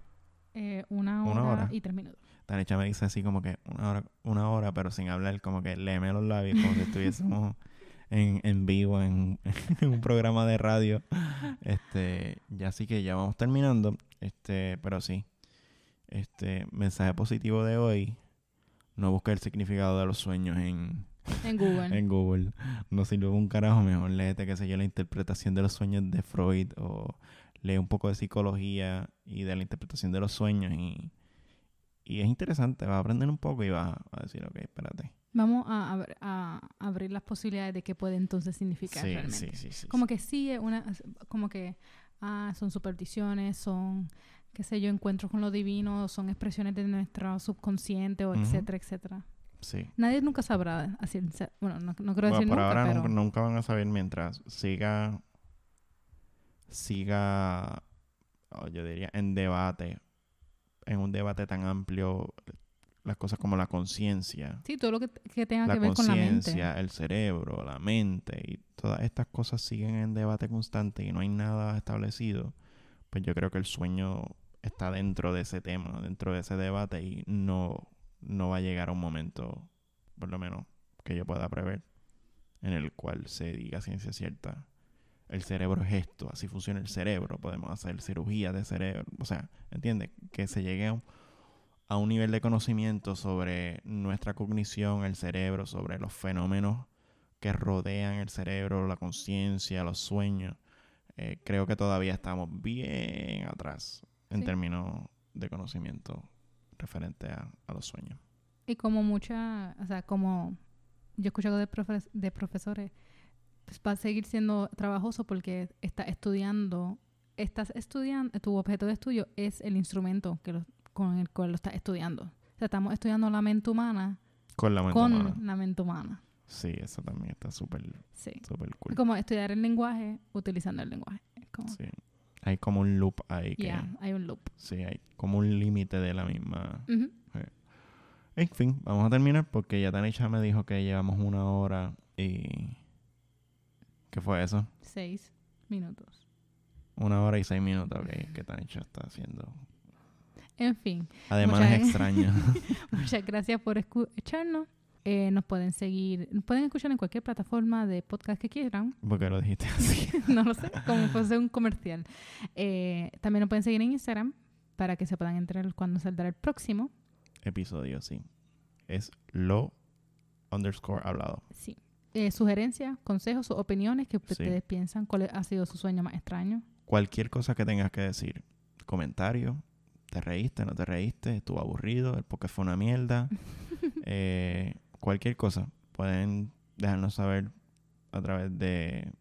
Eh, una, hora y tres minutos. Tanecha me dice así como que una hora, una hora, pero sin hablar, como que léeme los labios, como si estuviésemos en, en vivo, en, en, un programa de radio. Este, ya así que ya vamos terminando. Este, pero sí, este mensaje positivo de hoy, no busca el significado de los sueños en, en Google. en Google. No sirve un carajo, mejor léete, qué sé yo, la interpretación de los sueños de Freud o lee un poco de psicología y de la interpretación de los sueños y, y es interesante, va a aprender un poco y va a decir, ok, espérate. Vamos a, a, abrir las posibilidades de qué puede entonces significar realmente. Sí, sí, sí, como que sí, una, como que ah, son supersticiones, son qué sé yo, encuentros con lo divino, son expresiones de nuestro subconsciente o etcétera, etcétera. Sí. Nadie nunca sabrá, así, bueno, no, no creo decir por nunca, ahora pero... nunca, van a saber mientras siga, siga, oh, yo diría, en debate, en un debate tan amplio, las cosas como la conciencia. Sí, todo lo que, tenga que ver con la mente. el cerebro, la mente y todas estas cosas siguen en debate constante y no hay nada establecido. Pues yo creo que el sueño está dentro de ese tema, dentro de ese debate y no, no va a llegar a un momento, por lo menos que yo pueda prever, en el cual se diga ciencia cierta, el cerebro es esto, así funciona el cerebro, podemos hacer cirugía de cerebro, o sea, ¿entiendes? Que se llegue a un, nivel de conocimiento sobre nuestra cognición, el cerebro, sobre los fenómenos que rodean el cerebro, la conciencia, los sueños. Eh, creo que todavía estamos bien atrás en términos de conocimiento referente a, los sueños. Y como mucha, o sea, como yo he escuchado de, de profesores, pues va a seguir siendo trabajoso porque está estudiando, estás estudiando, tu objeto de estudio es el instrumento que con el cual lo estás estudiando. sea, estamos estudiando la mente humana Con la mente con humana. la mente humana. Sí, eso también está súper, Sí. súper cool. Como estudiar el lenguaje utilizando el lenguaje. Como, Sí. Hay como un loop ahí que... hay un loop. Sí, hay como un límite de la misma... Ujú. En fin, vamos a terminar porque ya Tanisha me dijo que llevamos una hora y... ¿Qué fue eso? Seis minutos. Una hora y seis minutos, ok, que Tanisha está haciendo. En fin, Además Muchas- es extraño. muchas gracias por escucharnos. Eh, nos pueden seguir, nos pueden escuchar en cualquier plataforma de podcast que quieran. porque lo dijiste así. no lo sé, como fuese un comercial. Eh, también nos pueden seguir en Instagram para que se puedan enterar cuando saldrá el próximo. Episodio, sí. Es lo underscore hablado. Sí. Eh, sugerencias, consejos o opiniones que Sí. ustedes piensan, cuál ha sido su sueño más extraño. Cualquier cosa que tengas que decir. Comentario. ¿Te reíste? ¿No te reíste? ¿Estuvo aburrido? ¿El podcast fue una mierda? Eh, cualquier cosa. Pueden dejarnos saber a través de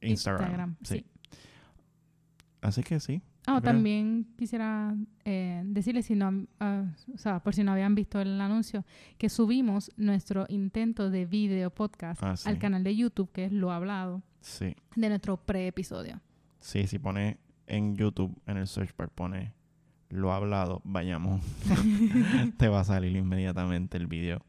Instagram. sí. sí. Así que sí. Ah, también quisiera eh, decirles, si no, ah, o sea, por si no habían visto el anuncio, que subimos nuestro intento de video podcast Ah, sí. al canal de YouTube, que es Lo Hablado, Sí. de nuestro pre-episodio. Sí, si pone en YouTube, en el search bar, pone lo hablado, vayamos. Te va a salir inmediatamente el video.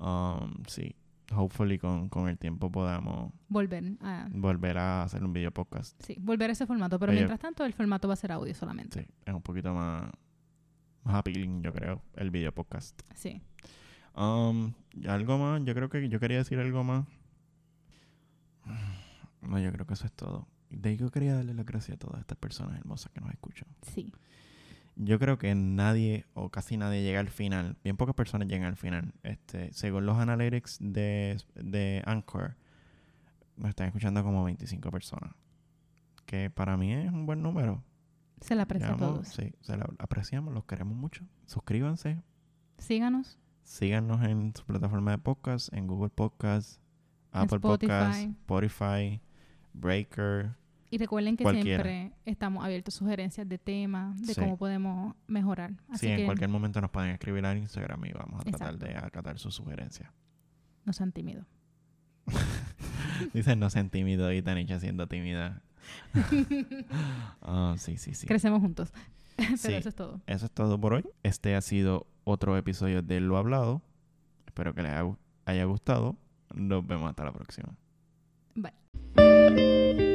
Um, sí. Hopefully con, con el tiempo podamos Volver a, volver a hacer un video podcast. sí, volver a ese formato, pero Oye. mientras tanto el formato va a ser audio solamente. Sí, es un poquito más, más appealing, yo creo, el video podcast. Sí. Um, algo más, yo creo que yo quería decir algo más. No, yo creo que eso es todo. De ahí yo quería darle las gracias a todas estas personas hermosas que nos escuchan. Sí. Yo creo que nadie o casi nadie llega al final. Bien pocas personas llegan al final. Este, según los analytics de, de Anchor, nos están escuchando como 25 personas. Que para mí es un buen número. Se la aprecia a todos. Sí, se lo apreciamos, los queremos mucho. Suscríbanse. Síganos. Síganos en su plataforma de podcast, en Google Podcast, Apple Spotify. Podcast, Spotify, Breaker. Y recuerden que Cualquiera. siempre estamos abiertos a sugerencias de temas, de Sí. cómo podemos mejorar. Así sí, en que cualquier momento nos pueden escribir al Instagram y vamos a tratar de acatar sus sugerencias. no sean tímidos. Dicen, no sean tímidos y Tanisha siendo tímida. Ah, sí, sí, sí. Crecemos juntos. Pero Sí. eso es todo. Eso es todo por hoy. Este ha sido otro episodio de Lo Hablado. Espero que les haya gustado. Nos vemos hasta la próxima. Bye.